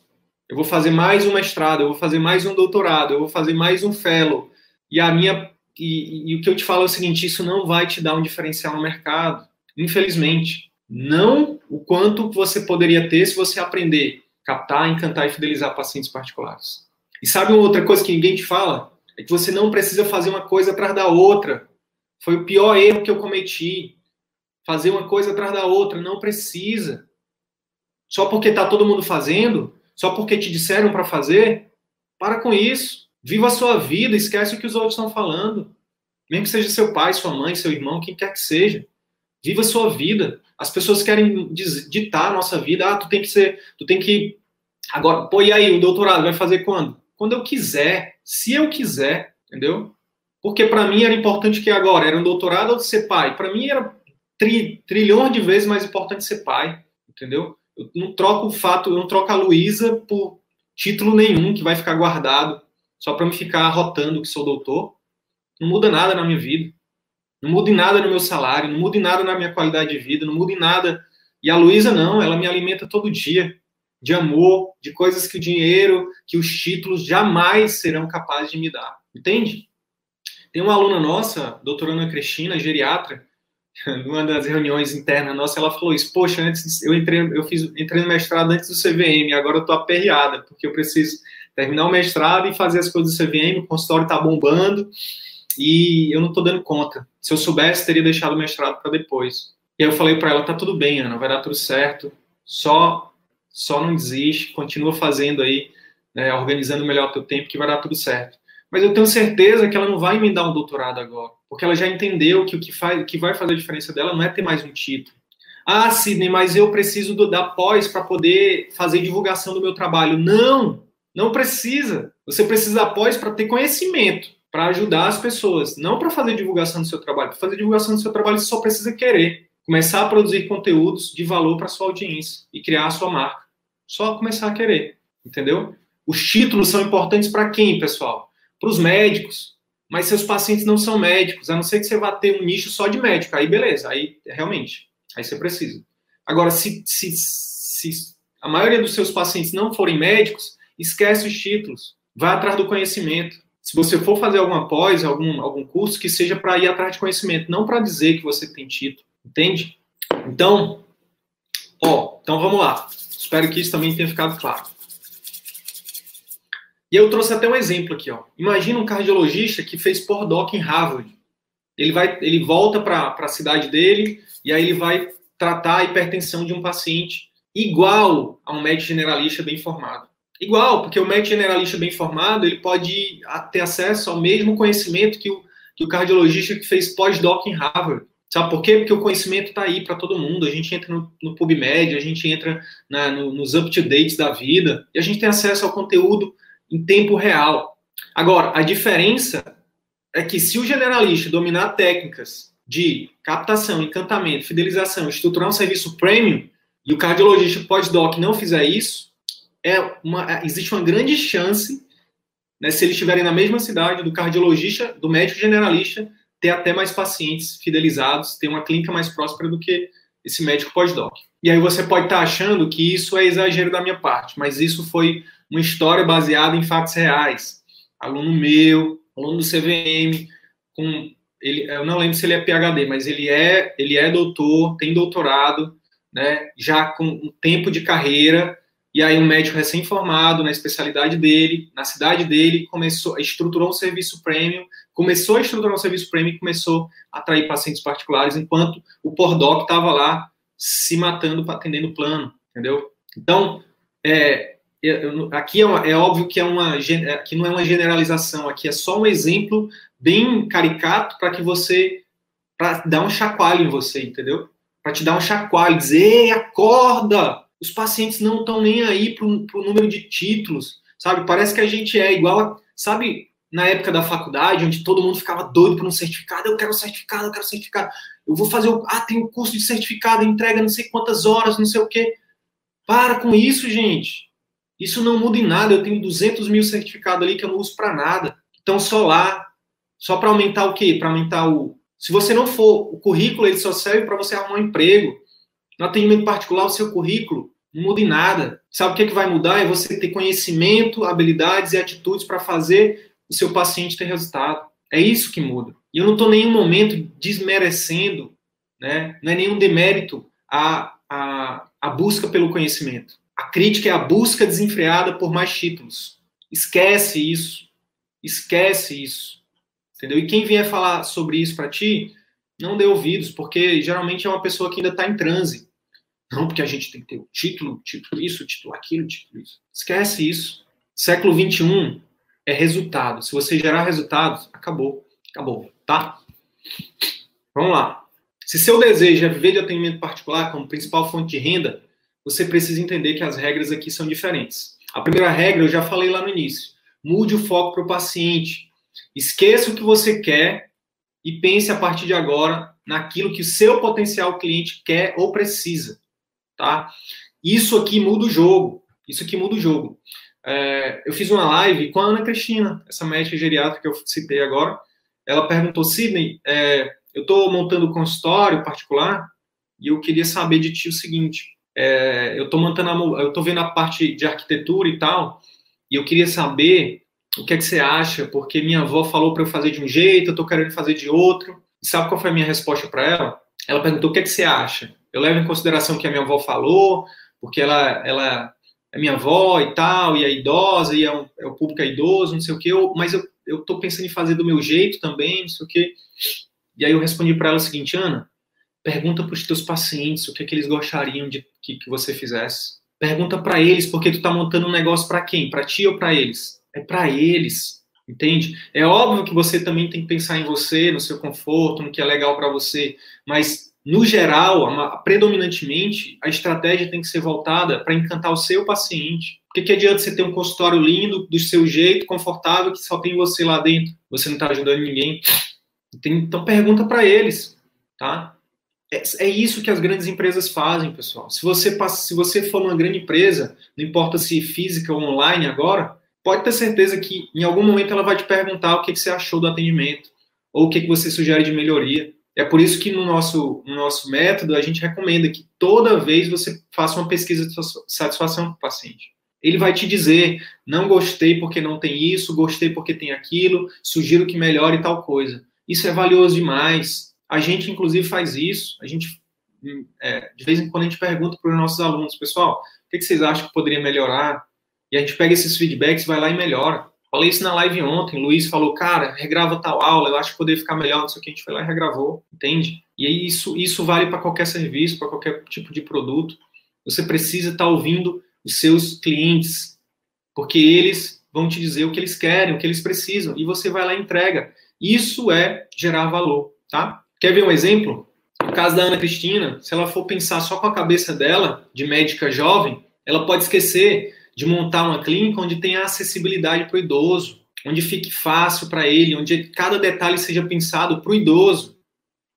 Eu vou fazer mais um mestrado, eu vou fazer mais um doutorado, eu vou fazer mais um fellow. E a minha e, e o que eu te falo é o seguinte, isso não vai te dar um diferencial no mercado, infelizmente. Não o quanto você poderia ter se você aprender captar, encantar e fidelizar pacientes particulares. E sabe uma outra coisa que ninguém te fala? É que você não precisa fazer uma coisa atrás da outra. Foi o pior erro que eu cometi. Fazer uma coisa atrás da outra. Não precisa. Só porque está todo mundo fazendo, só porque te disseram para fazer, para com isso. Viva a sua vida, esquece o que os outros estão falando. Mesmo que seja seu pai, sua mãe, seu irmão, quem quer que seja. Viva a sua vida. As pessoas querem ditar a nossa vida. Ah, tu tem que ser, tu tem que agora, pô, e aí, o doutorado vai fazer quando? Quando eu quiser, se eu quiser, entendeu? Porque para mim era importante que agora era um doutorado ou ser pai. Para mim era tri, trilhões de vezes mais importante ser pai, entendeu? Eu não troco o fato, eu não troco a Luísa por título nenhum que vai ficar guardado só para me ficar rotando que sou doutor. Não muda nada na minha vida. Não muda em nada no meu salário, não muda em nada na minha qualidade de vida, não muda em nada. E a Luísa não, ela me alimenta todo dia de amor, de coisas que o dinheiro, que os títulos jamais serão capazes de me dar. Entende? Tem uma aluna nossa, doutora Ana Cristina, geriatra, numa das reuniões internas nossa, ela falou isso: Poxa, antes eu entrei, eu fiz, entrei no mestrado antes do CVM, agora eu tô aperreada, porque eu preciso terminar o mestrado e fazer as coisas do CVM, o consultório tá bombando, e eu não estou dando conta. Se eu soubesse, teria deixado o mestrado para depois. E aí eu falei para ela, tá tudo bem, Ana, vai dar tudo certo. Só só não desiste, continua fazendo aí, né, organizando melhor o teu tempo que vai dar tudo certo. Mas eu tenho certeza que ela não vai emendar um doutorado agora, porque ela já entendeu que o que faz, que vai fazer a diferença dela não é ter mais um título. Ah, Sidney, mas eu preciso do, da pós para poder fazer divulgação do meu trabalho. Não, não precisa. Você precisa da pós para ter conhecimento para ajudar as pessoas, não para fazer divulgação do seu trabalho. Para fazer divulgação do seu trabalho, você só precisa querer. Começar a produzir conteúdos de valor para sua audiência e criar a sua marca. Só começar a querer, entendeu? Os títulos são importantes para quem, pessoal? Para os médicos. Mas seus pacientes não são médicos, a não ser que você vá ter um nicho só de médico. Aí, beleza, aí realmente, aí você precisa. Agora, se, se, se a maioria dos seus pacientes não forem médicos, esquece os títulos. Vá atrás do conhecimento se você for fazer alguma pós, algum, algum curso, que seja para ir atrás de conhecimento, não para dizer que você tem título, entende? Então, ó, então vamos lá. Espero que isso também tenha ficado claro. E eu trouxe até um exemplo aqui, ó. Imagina um cardiologista que fez pós-doc em Harvard. Ele vai, ele volta para a cidade dele e aí ele vai tratar a hipertensão de um paciente igual a um médico generalista bem formado. Igual, porque o médico generalista bem formado, ele pode ter acesso ao mesmo conhecimento que o, que o cardiologista que fez pós-doc em Harvard. Sabe por quê? Porque o conhecimento está aí para todo mundo. A gente entra no, no PubMed, a gente entra na, no, nos up-to-dates da vida, e a gente tem acesso ao conteúdo em tempo real. Agora, a diferença é que se o generalista dominar técnicas de captação, encantamento, fidelização, estruturar um serviço premium, e o cardiologista pós-doc não fizer isso, é uma, é, existe uma grande chance, né, se eles estiverem na mesma cidade, do cardiologista, do médico generalista, ter até mais pacientes fidelizados, ter uma clínica mais próspera do que esse médico pós-doc. E aí você pode estar achando que isso é exagero da minha parte, mas isso foi uma história baseada em fatos reais. Aluno meu, aluno do CVM, com ele, eu não lembro se ele é PhD, mas ele é, ele é doutor, tem doutorado, né, já com um tempo de carreira, e aí um médico recém-formado na especialidade dele, na cidade dele, começou, estruturou um serviço premium, começou a estruturar um serviço premium e começou a atrair pacientes particulares, enquanto o Pordoc estava lá se matando para atendendo o plano, entendeu? Então, é, aqui é, uma, é, óbvio que é uma que não é uma generalização, aqui é só um exemplo bem caricato para que você para dar um chacoalho em você, entendeu? Para te dar um chacoalho, dizer, acorda! Os pacientes não estão nem aí para o número de títulos, sabe? Parece que a gente é igual, a, sabe? Na época da faculdade, onde todo mundo ficava doido por um certificado, eu quero certificado, eu quero certificado. Eu vou fazer o. Ah, tem um curso de certificado, entrega não sei quantas horas, não sei o quê. Para com isso, gente. Isso não muda em nada. Eu tenho 200 mil certificados ali que eu não uso para nada. Então, só lá. Só para aumentar o quê? Para aumentar o. Se você não for. O currículo ele só serve para você arrumar um emprego. No atendimento particular, o seu currículo não muda em nada. Sabe o que, é que vai mudar? É você ter conhecimento, habilidades e atitudes para fazer o seu paciente ter resultado. É isso que muda. E eu não estou em nenhum momento desmerecendo, né? não é nenhum demérito a, a, a busca pelo conhecimento. A crítica é a busca desenfreada por mais títulos. Esquece isso. Esquece isso. Entendeu? E quem vier falar sobre isso para ti, não dê ouvidos, porque geralmente é uma pessoa que ainda está em transe. Não, porque a gente tem que ter o título, título isso, título aquilo, título isso. Esquece isso. Século 21 é resultado. Se você gerar resultados, acabou. Acabou, tá? Vamos lá. Se seu desejo é viver de atendimento particular como principal fonte de renda, você precisa entender que as regras aqui são diferentes. A primeira regra eu já falei lá no início. Mude o foco para o paciente. Esqueça o que você quer e pense a partir de agora naquilo que o seu potencial cliente quer ou precisa, tá? Isso aqui muda o jogo. Isso aqui muda o jogo. É, eu fiz uma live com a Ana Cristina, essa médica geriátrica que eu citei agora. Ela perguntou, Sidney, é, eu estou montando um consultório particular e eu queria saber de ti o seguinte: é, eu estou montando, a, eu estou vendo a parte de arquitetura e tal, e eu queria saber o que é que você acha, porque minha avó falou para eu fazer de um jeito, eu estou querendo fazer de outro. E sabe qual foi a minha resposta para ela? Ela perguntou o que é que você acha. Eu levo em consideração o que a minha avó falou, porque ela, ela é minha avó e tal, e é idosa, e é, um, é o público é idoso, não sei o quê, eu, mas eu, eu tô pensando em fazer do meu jeito também, não sei o quê. E aí eu respondi para ela o seguinte, Ana, pergunta para os teus pacientes o que, é que eles gostariam de que, que você fizesse. Pergunta para eles porque tu tá montando um negócio para quem? Para ti ou para eles? É para eles, entende? É óbvio que você também tem que pensar em você, no seu conforto, no que é legal para você, mas no geral, predominantemente, a estratégia tem que ser voltada para encantar o seu paciente. O que, que adianta você ter um consultório lindo, do seu jeito, confortável, que só tem você lá dentro? Você não está ajudando ninguém. Então, pergunta para eles, tá? É, é, isso que as grandes empresas fazem, pessoal. Se você, passa, se você for uma grande empresa, não importa se física ou online agora, pode ter certeza que em algum momento ela vai te perguntar o que, que você achou do atendimento, ou o que, que você sugere de melhoria. É por isso que no nosso, no nosso método a gente recomenda que toda vez você faça uma pesquisa de satisfação com o paciente. Ele vai te dizer, não gostei porque não tem isso, gostei porque tem aquilo, sugiro que melhore tal coisa. Isso é valioso demais. A gente, inclusive, faz isso. A gente, é, de vez em quando, a gente pergunta para os nossos alunos, pessoal, o que vocês acham que poderia melhorar? E a gente pega esses feedbacks, vai lá e melhora. Falei isso na live ontem. Luiz falou, cara, regrava tal aula, eu acho que poderia ficar melhor, não sei o que. A gente foi lá e regravou, entende? E aí isso, isso vale para qualquer serviço, para qualquer tipo de produto. Você precisa estar tá ouvindo os seus clientes, porque eles vão te dizer o que eles querem, o que eles precisam, e você vai lá e entrega. Isso é gerar valor, tá? Quer ver um exemplo? No caso da Ana Cristina, se ela for pensar só com a cabeça dela, de médica jovem, ela pode esquecer de montar uma clínica onde tenha acessibilidade para o idoso, onde fique fácil para ele, onde cada detalhe seja pensado para o idoso.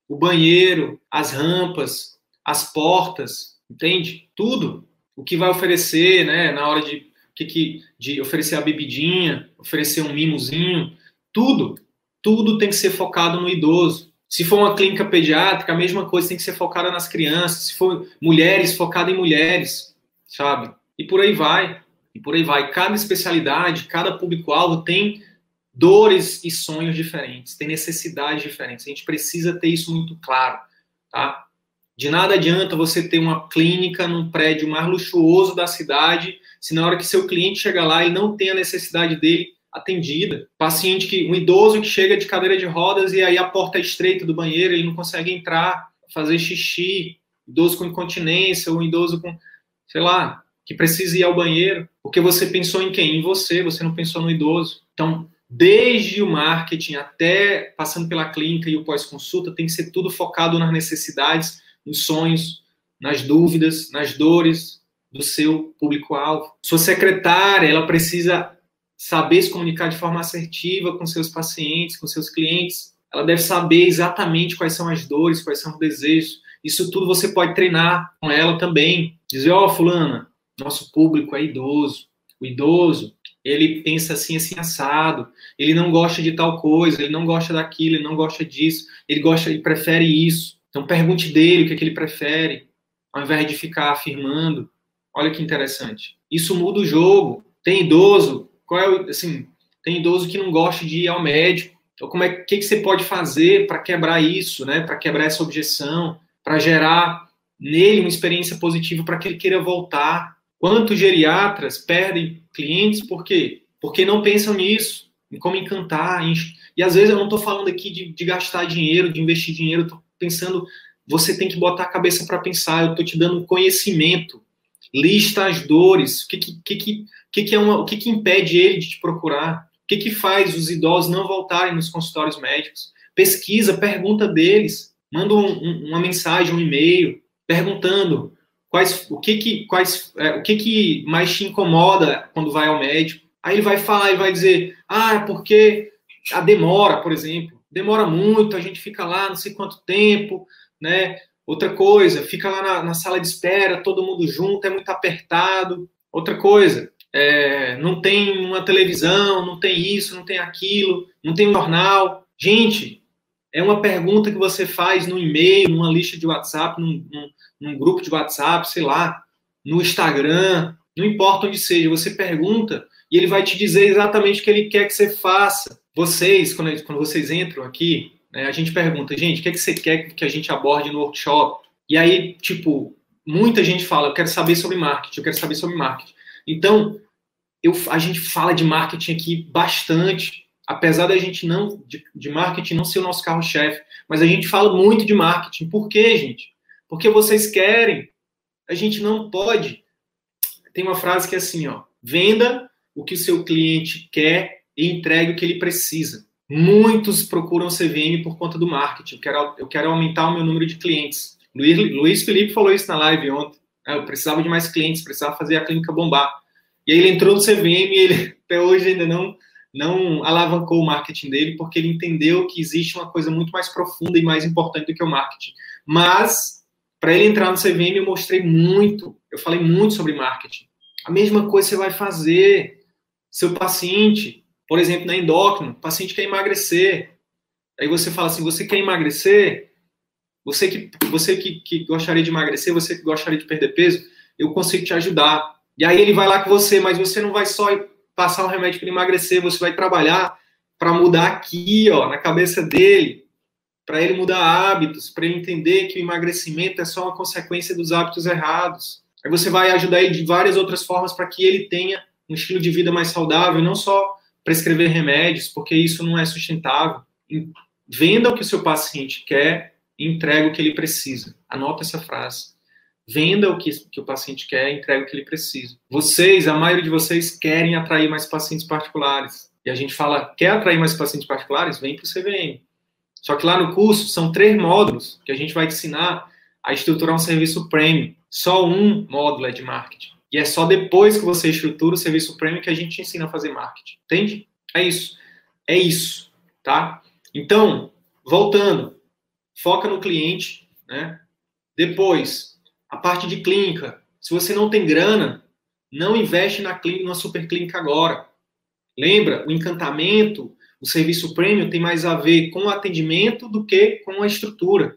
O banheiro, as rampas, as portas, entende? Tudo. O que vai oferecer, né, na hora de, que, de oferecer a bebidinha, oferecer um mimozinho, tudo. Tudo tem que ser focado no idoso. Se for uma clínica pediátrica, a mesma coisa tem que ser focada nas crianças. Se for mulheres, focada em mulheres, sabe? E por aí vai e por aí vai. Cada especialidade, cada público-alvo tem dores e sonhos diferentes, tem necessidades diferentes. A gente precisa ter isso muito claro, tá? De nada adianta você ter uma clínica num prédio mais luxuoso da cidade, se na hora que seu cliente chega lá ele não tem a necessidade dele atendida. Paciente que um idoso que chega de cadeira de rodas e aí a porta é estreita do banheiro, ele não consegue entrar, fazer xixi, idoso com incontinência, ou idoso com, sei lá, que precisa ir ao banheiro, porque você pensou em quem? Em você, você não pensou no idoso. Então, desde o marketing até passando pela clínica e o pós-consulta, tem que ser tudo focado nas necessidades, nos sonhos, nas dúvidas, nas dores do seu público-alvo. Sua secretária, ela precisa saber se comunicar de forma assertiva com seus pacientes, com seus clientes. Ela deve saber exatamente quais são as dores, quais são os desejos. Isso tudo você pode treinar com ela também. Dizer, ó, oh, fulana, nosso público é idoso. O idoso, ele pensa assim, assim, assado. Ele não gosta de tal coisa, ele não gosta daquilo, ele não gosta disso. Ele gosta, ele prefere isso. Então pergunte dele o que, é que ele prefere, ao invés de ficar afirmando. Olha que interessante. Isso muda o jogo. Tem idoso qual é o, assim, tem idoso que não gosta de ir ao médico. Então, como é que, que você pode fazer para quebrar isso, né? Para quebrar essa objeção, para gerar nele uma experiência positiva para que ele queira voltar. Quantos geriatras perdem clientes por quê? Porque não pensam nisso, em como encantar. Em... E às vezes eu não estou falando aqui de, de, gastar dinheiro, de investir dinheiro, estou pensando, você tem que botar a cabeça para pensar, eu estou te dando conhecimento. Lista as dores, o que, que, que, que, que, é uma, o que, que impede ele de te procurar? O que, que faz os idosos não voltarem nos consultórios médicos? Pesquisa, pergunta deles, manda um, um, uma mensagem, um e-mail, perguntando quais, o, que, que, quais, é, o que, que mais te incomoda quando vai ao médico. Aí ele vai falar, ele vai dizer, ah, é porque a demora, por exemplo, demora muito, a gente fica lá não sei quanto tempo, né? Outra coisa, fica lá na, na sala de espera, todo mundo junto, é muito apertado. Outra coisa, é, não tem uma televisão, não tem isso, não tem aquilo, não tem um jornal. Gente, é uma pergunta que você faz no e-mail, numa lista de WhatsApp, num, num, num, grupo de WhatsApp, sei lá, no Instagram, não importa onde seja, você pergunta e ele vai te dizer exatamente o que ele quer que você faça. Vocês, quando, quando vocês entram aqui, né, a gente pergunta, gente, o que, é que você quer que a gente aborde no workshop? E aí, tipo, muita gente fala, eu quero saber sobre marketing, eu quero saber sobre marketing. Então, eu, a gente fala de marketing aqui bastante, apesar da gente não, de, de marketing não ser o nosso carro-chefe, mas a gente fala muito de marketing. Por quê, gente? Porque vocês querem. A gente não pode. Tem uma frase que é assim, ó: venda o que o seu cliente quer e entregue o que ele precisa. Muitos procuram CVM por conta do marketing. Eu quero, eu quero aumentar o meu número de clientes. Luiz, Luiz Felipe falou isso na live ontem. É, eu precisava de mais clientes, precisava fazer a clínica bombar. E aí ele entrou no CVM e ele até hoje ainda não, não alavancou o marketing dele, porque ele entendeu que existe uma coisa muito mais profunda e mais importante do que o marketing. Mas, para ele entrar no CVM, eu mostrei muito, eu falei muito sobre marketing. A mesma coisa você vai fazer. Seu paciente, por exemplo, na endócrino, o paciente quer emagrecer. Aí você fala assim: você quer emagrecer? Você que, você que, que gostaria de emagrecer, você que gostaria de perder peso, eu consigo te ajudar. E aí ele vai lá com você, mas você não vai só passar um remédio para emagrecer, você vai trabalhar para mudar aqui, ó, na cabeça dele, para ele mudar hábitos, para ele entender que o emagrecimento é só uma consequência dos hábitos errados. Aí você vai ajudar ele de várias outras formas para que ele tenha um estilo de vida mais saudável, não só prescrever remédios, porque isso não é sustentável. Venda o que o seu paciente quer entrega o que ele precisa. Anota essa frase. Venda o que, que o paciente quer, entrega o que ele precisa. Vocês, a maioria de vocês, querem atrair mais pacientes particulares. E a gente fala, quer atrair mais pacientes particulares? Vem para o CVM. Só que lá no curso são três módulos que a gente vai ensinar a estruturar um serviço premium. Só um módulo é de marketing. E é só depois que você estrutura o serviço premium que a gente te ensina a fazer marketing. Entende? É isso. É isso, tá? Então, voltando, foca no cliente, né? Depois, a parte de clínica. Se você não tem grana, não investe na clínica, numa super clínica agora. Lembra, o encantamento, o serviço premium tem mais a ver com o atendimento do que com a estrutura.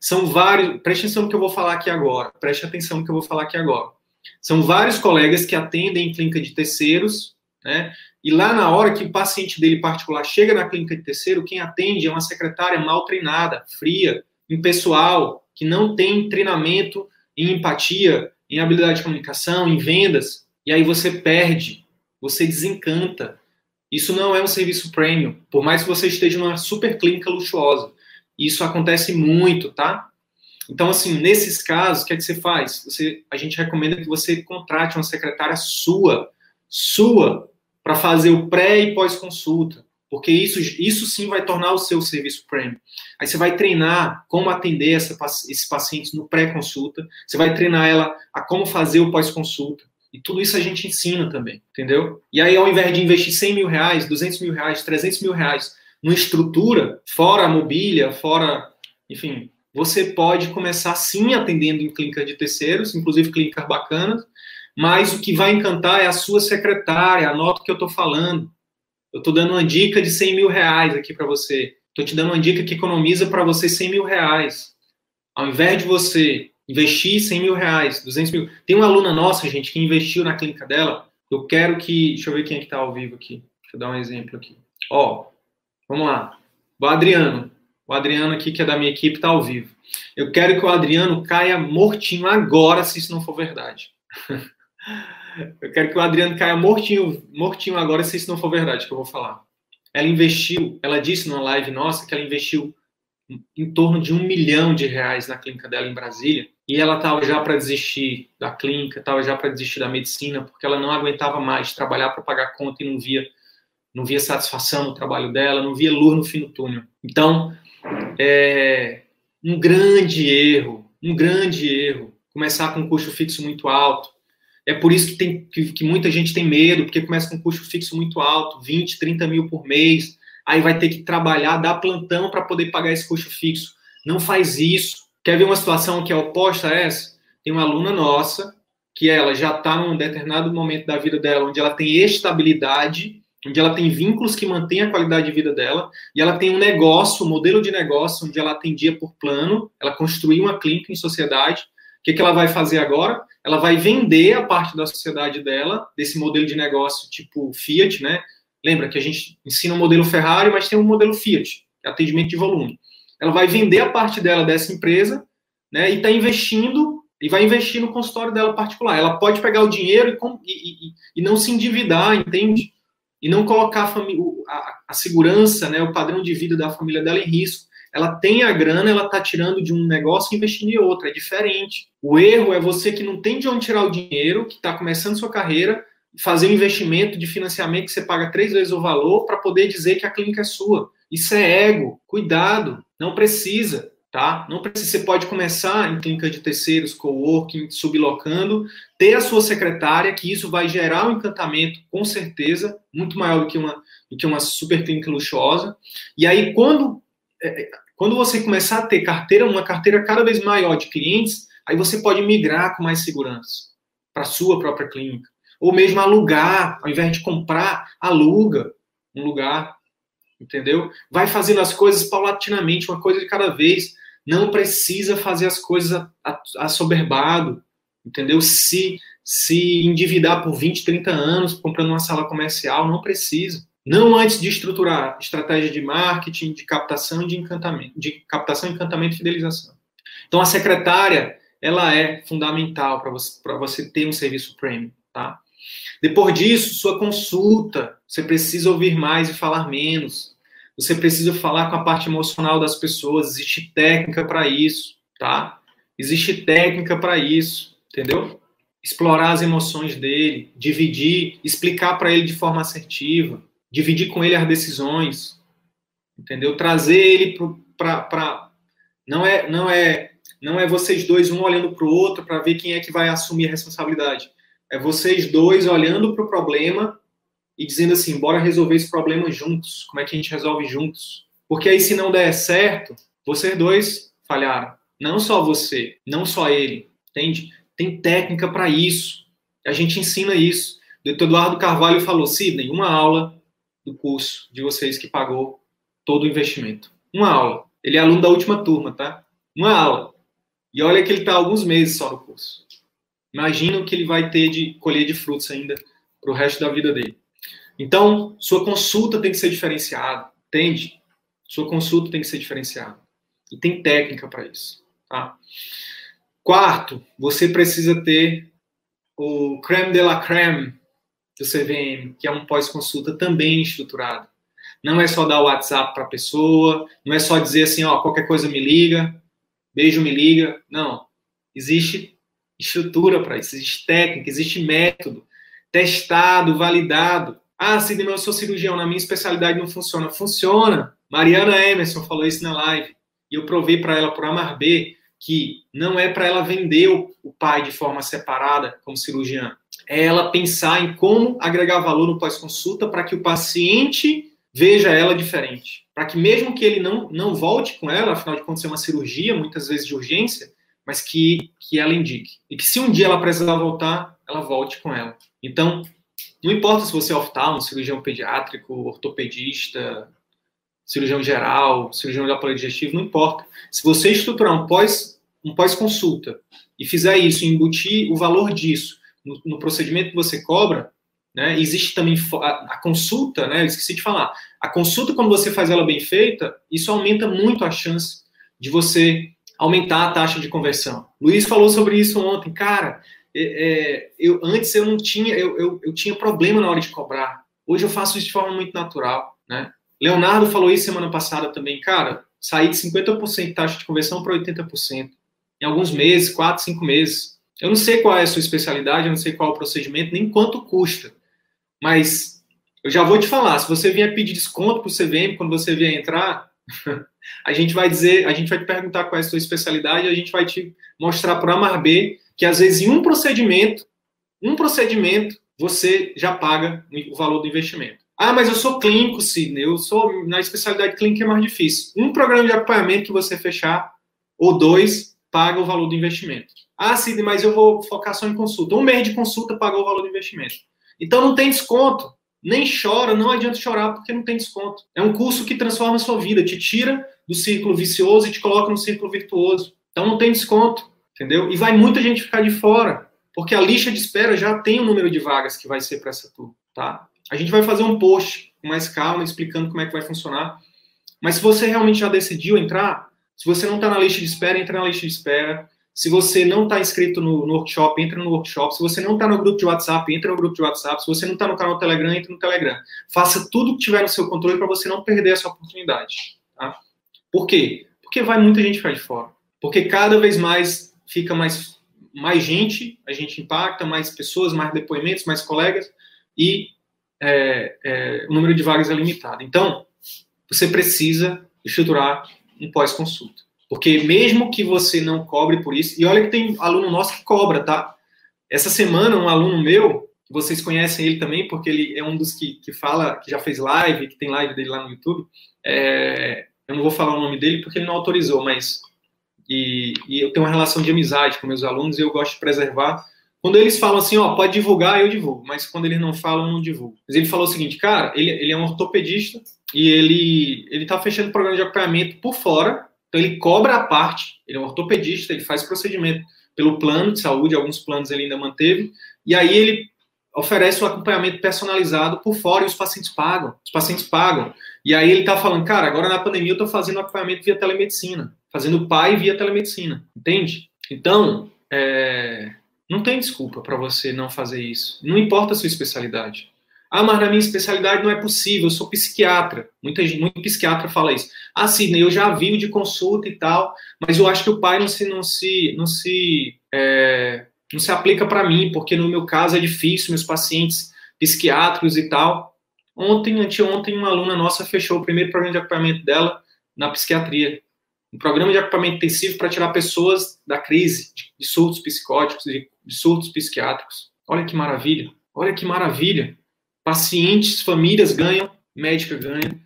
São vários, preste atenção no que eu vou falar aqui agora. Preste atenção no que eu vou falar aqui agora. São vários colegas que atendem em clínica de terceiros, né? E lá na hora que o paciente dele particular chega na clínica de terceiro, quem atende é uma secretária mal treinada, fria, impessoal, que não tem treinamento em empatia, em habilidade de comunicação, em vendas, e aí você perde, você desencanta. Isso não é um serviço premium, por mais que você esteja numa super clínica luxuosa. Isso acontece muito, tá? Então, assim, nesses casos, o que é que você faz? Você, a gente recomenda que você contrate uma secretária sua, sua, para fazer o pré e pós-consulta, porque isso, isso sim vai tornar o seu serviço premium. Aí você vai treinar como atender essa, esses pacientes no pré-consulta, você vai treinar ela a como fazer o pós-consulta, e tudo isso a gente ensina também, entendeu? E aí, ao invés de investir 100 mil reais, 200 mil reais, 300 mil reais numa estrutura, fora a mobília, fora, enfim, você pode começar sim atendendo em clínicas de terceiros, inclusive clínicas bacanas, mas o que vai encantar é a sua secretária, anota o que eu estou falando. Eu estou dando uma dica de 100 mil reais aqui para você. Estou te dando uma dica que economiza para você 100 mil reais. Ao invés de você investir 100 mil reais, 200 mil. Tem uma aluna nossa, gente, que investiu na clínica dela. Eu quero que. Deixa eu ver quem é que está ao vivo aqui. Deixa eu dar um exemplo aqui. Ó, vamos lá. O Adriano. O Adriano aqui, que é da minha equipe, está ao vivo. Eu quero que o Adriano caia mortinho agora, se isso não for verdade. Eu quero que o Adriano caia mortinho, mortinho agora, se isso não for verdade, que eu vou falar. Ela investiu, ela disse numa live nossa que ela investiu em torno de um milhão de reais na clínica dela em Brasília, e ela estava já para desistir da clínica, estava já para desistir da medicina, porque ela não aguentava mais trabalhar para pagar conta e não via, não via satisfação no trabalho dela, não via luz no fim do túnel. Então, é um grande erro, um grande erro, começar com um custo fixo muito alto, é por isso que, tem, que, que, muita gente tem medo, porque começa com um custo fixo muito alto, 20, 30 mil por mês, aí vai ter que trabalhar, dar plantão para poder pagar esse custo fixo. Não faz isso. Quer ver uma situação que é oposta a essa? Tem uma aluna nossa, que ela já está num determinado momento da vida dela, onde ela tem estabilidade, onde ela tem vínculos que mantêm a qualidade de vida dela, e ela tem um negócio, um modelo de negócio, onde ela atendia por plano, ela construiu uma clínica em sociedade. O que, que ela vai fazer agora? Ela vai vender a parte da sociedade dela, desse modelo de negócio tipo Fiat, né? Lembra que a gente ensina o um modelo Ferrari, mas tem um modelo Fiat, é atendimento de volume. Ela vai vender a parte dela dessa empresa, né? E está investindo e vai investir no consultório dela particular. Ela pode pegar o dinheiro e, e, e não se endividar, entende? E não colocar a, a, a segurança, né, o padrão de vida da família dela em risco ela tem a grana, ela está tirando de um negócio e investindo em outro. É diferente. O erro é você que não tem de onde tirar o dinheiro, que está começando sua carreira, fazer um investimento de financiamento que você paga três vezes o valor para poder dizer que a clínica é sua. Isso é ego. Cuidado. Não precisa. Tá? Não precisa, você pode começar em clínica de terceiros, coworking, sublocando, ter a sua secretária, que isso vai gerar um encantamento, com certeza, muito maior do que uma, do que uma super clínica luxuosa. E aí, quando é, quando você começar a ter carteira, uma carteira cada vez maior de clientes, aí você pode migrar com mais segurança para sua própria clínica. Ou mesmo alugar, ao invés de comprar, aluga um lugar, entendeu? Vai fazendo as coisas paulatinamente, uma coisa de cada vez. Não precisa fazer as coisas assoberbado, entendeu? Se, se endividar por 20, 30 anos comprando uma sala comercial, não precisa. Não antes de estruturar estratégia de marketing, de captação de encantamento, de captação, encantamento e fidelização. Então a secretária, ela é fundamental para você, você ter um serviço premium, tá? Depois disso, sua consulta, você precisa ouvir mais e falar menos. Você precisa falar com a parte emocional das pessoas, existe técnica para isso, tá? Existe técnica para isso, entendeu? Explorar as emoções dele, dividir, explicar para ele de forma assertiva dividir com ele as decisões, entendeu? Trazer ele para não é não é não é vocês dois um olhando para o outro para ver quem é que vai assumir a responsabilidade. É vocês dois olhando para o problema e dizendo assim, bora resolver esse problema juntos. Como é que a gente resolve juntos? Porque aí se não der certo, vocês dois falharam. Não só você, não só ele, entende? Tem técnica para isso. A gente ensina isso. O Eduardo Carvalho falou, Sidney, uma aula do curso de vocês que pagou todo o investimento. Uma aula. Ele é aluno da última turma, tá? Uma aula. E olha que ele está alguns meses só no curso. Imagina o que ele vai ter de colher de frutos ainda para o resto da vida dele. Então, sua consulta tem que ser diferenciada, entende? Sua consulta tem que ser diferenciada. E tem técnica para isso. Tá? Quarto, você precisa ter o creme de la creme do CVM, que é um pós-consulta também estruturado. Não é só dar o WhatsApp para a pessoa, não é só dizer assim, ó, qualquer coisa me liga, beijo me liga. Não. Existe estrutura para isso, existe técnica, existe método, testado, validado. Ah, Sidney, eu sou cirurgião, na minha especialidade não funciona. Funciona. Mariana Emerson falou isso na live. E eu provei para ela por Amar B que não é para ela vender o, pai de forma separada como cirurgiã. É ela pensar em como agregar valor no pós-consulta para que o paciente veja ela diferente. Para que mesmo que ele não, não volte com ela, afinal de contas é uma cirurgia, muitas vezes de urgência, mas que, que ela indique. E que se um dia ela precisar voltar, ela volte com ela. Então, não importa se você é oftalmo, cirurgião pediátrico, ortopedista, cirurgião geral, cirurgião de aparelho digestivo, não importa. Se você estruturar um pós um pós-consulta e fizer isso, embutir o valor disso no, no procedimento que você cobra, né, existe também a, a, consulta, né, eu esqueci de falar, a consulta, quando você faz ela bem feita, isso aumenta muito a chance de você aumentar a taxa de conversão. Luiz falou sobre isso ontem, cara, é, é, eu, antes eu não tinha, eu, eu, eu tinha problema na hora de cobrar, hoje eu faço isso de forma muito natural, né, Leonardo falou isso semana passada também, cara, sair de 50% de taxa de conversão para 80% em alguns meses, quatro, cinco meses. Eu não sei qual é a sua especialidade, eu não sei qual é o procedimento, nem quanto custa. Mas eu já vou te falar, se você vier pedir desconto para o CVM quando você vier entrar, a gente vai dizer, a gente vai te perguntar qual é a sua especialidade, a gente vai te mostrar para a Marbê que às vezes em um procedimento, um procedimento, você já paga o valor do investimento. Ah, mas eu sou clínico, Sidney, eu sou na especialidade clínica é mais difícil. Um programa de acompanhamento que você fechar, ou dois, paga o valor do investimento. Ah, Sidney, mas eu vou focar só em consulta. Um mês de consulta pagou o valor do investimento. Então não tem desconto. Nem chora, não adianta chorar porque não tem desconto. É um curso que transforma a sua vida, te tira do círculo vicioso e te coloca no círculo virtuoso. Então não tem desconto, entendeu? E vai muita gente ficar de fora, porque a lista de espera já tem o número de vagas que vai ser para essa turma, tá? A gente vai fazer um post com mais calma, explicando como é que vai funcionar. Mas se você realmente já decidiu entrar, se você não está na lista de espera, entra na lista de espera. Se você não está inscrito no, no, workshop, entra no workshop. Se você não está no grupo de WhatsApp, entra no grupo de WhatsApp. Se você não está no canal Telegram, entra no Telegram. Faça tudo que tiver no seu controle para você não perder essa oportunidade. Tá? Por quê? Porque vai muita gente ficar de fora. Porque cada vez mais fica mais, mais gente, a gente impacta, mais pessoas, mais depoimentos, mais colegas, e é, é, o número de vagas é limitado. Então, você precisa estruturar um pós-consulta. Porque mesmo que você não cobre por isso, e olha que tem aluno nosso que cobra, tá? Essa semana, um aluno meu, vocês conhecem ele também, porque ele é um dos que, que fala, que já fez live, que tem live dele lá no YouTube. É, eu não vou falar o nome dele porque ele não autorizou, mas. E, e, eu tenho uma relação de amizade com meus alunos e eu gosto de preservar. Quando eles falam assim, ó, pode divulgar, eu divulgo, mas quando eles não falam, eu não divulgo. Mas ele falou o seguinte, cara, ele, ele é um ortopedista, e ele ele está fechando o programa de acompanhamento por fora, então ele cobra a parte, ele é um ortopedista, ele faz procedimento pelo plano de saúde, alguns planos ele ainda manteve, e aí ele oferece o acompanhamento personalizado por fora e os pacientes pagam, os pacientes pagam. E aí ele está falando, cara, agora na pandemia eu estou fazendo acompanhamento via telemedicina, fazendo pai via telemedicina, entende? Então, é, não tem desculpa para você não fazer isso. Não importa a sua especialidade. Ah, mas na minha especialidade não é possível, eu sou psiquiatra. Muita gente, muito psiquiatra fala isso. Ah, Sidney, eu já vi o de consulta e tal, mas eu acho que o pai não se, não se, não se, é, não se aplica para mim, porque no meu caso é difícil, meus pacientes psiquiátricos e tal. Ontem, anteontem, uma aluna nossa fechou o primeiro programa de acompanhamento dela na psiquiatria. Um programa de acompanhamento intensivo para tirar pessoas da crise, de, surtos psicóticos, de, de surtos psiquiátricos. Olha que maravilha, olha que maravilha pacientes, famílias ganham, médica ganha,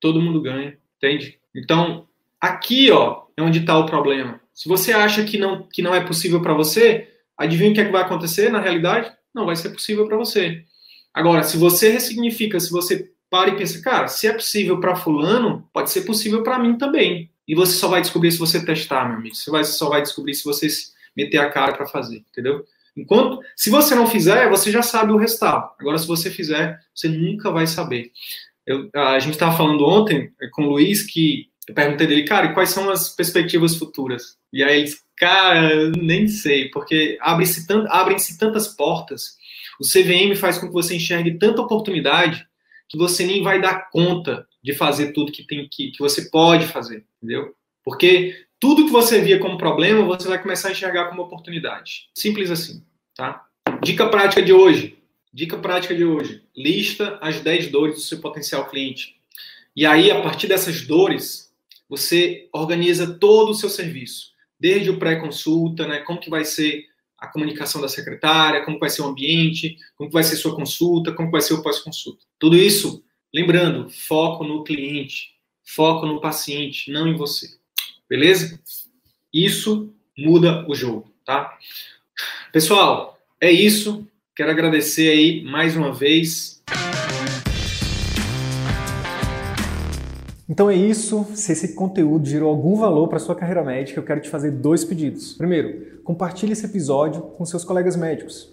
todo mundo ganha, entende? Então, aqui, ó, é onde está o problema. Se você acha que não, que não é possível para você, adivinha o que, é que vai acontecer na realidade? Não vai ser possível para você. Agora, se você ressignifica, se você para e pensa, cara, se é possível para fulano, pode ser possível para mim também. E você só vai descobrir se você testar, meu amigo. Você vai, só vai descobrir se você meter a cara para fazer, entendeu? Enquanto, se você não fizer, você já sabe o resultado. Agora, se você fizer, você nunca vai saber. Eu, a gente estava falando ontem com o Luiz que Eu perguntei dele, cara, quais são as perspectivas futuras? E aí eles, cara, nem sei, porque abrem-se abrem tantas portas. O CVM faz com que você enxergue tanta oportunidade que você nem vai dar conta de fazer tudo que tem que, que você pode fazer, entendeu? Porque tudo que você via como problema, você vai começar a enxergar como oportunidade. Simples assim, tá? Dica prática de hoje. Dica prática de hoje. Lista as 10 dores do seu potencial cliente. E aí, a partir dessas dores, você organiza todo o seu serviço. Desde o pré-consulta, né? Como que vai ser a comunicação da secretária, como vai ser o ambiente, como vai ser sua consulta, como vai ser o pós-consulta. Tudo isso, lembrando, foco no cliente, foco no paciente, não em você. Beleza? Isso muda o jogo, tá? Pessoal, é isso. Quero agradecer aí mais uma vez. Então é isso. Se esse conteúdo gerou algum valor para sua carreira médica, eu quero te fazer dois pedidos. Primeiro, compartilhe esse episódio com seus colegas médicos,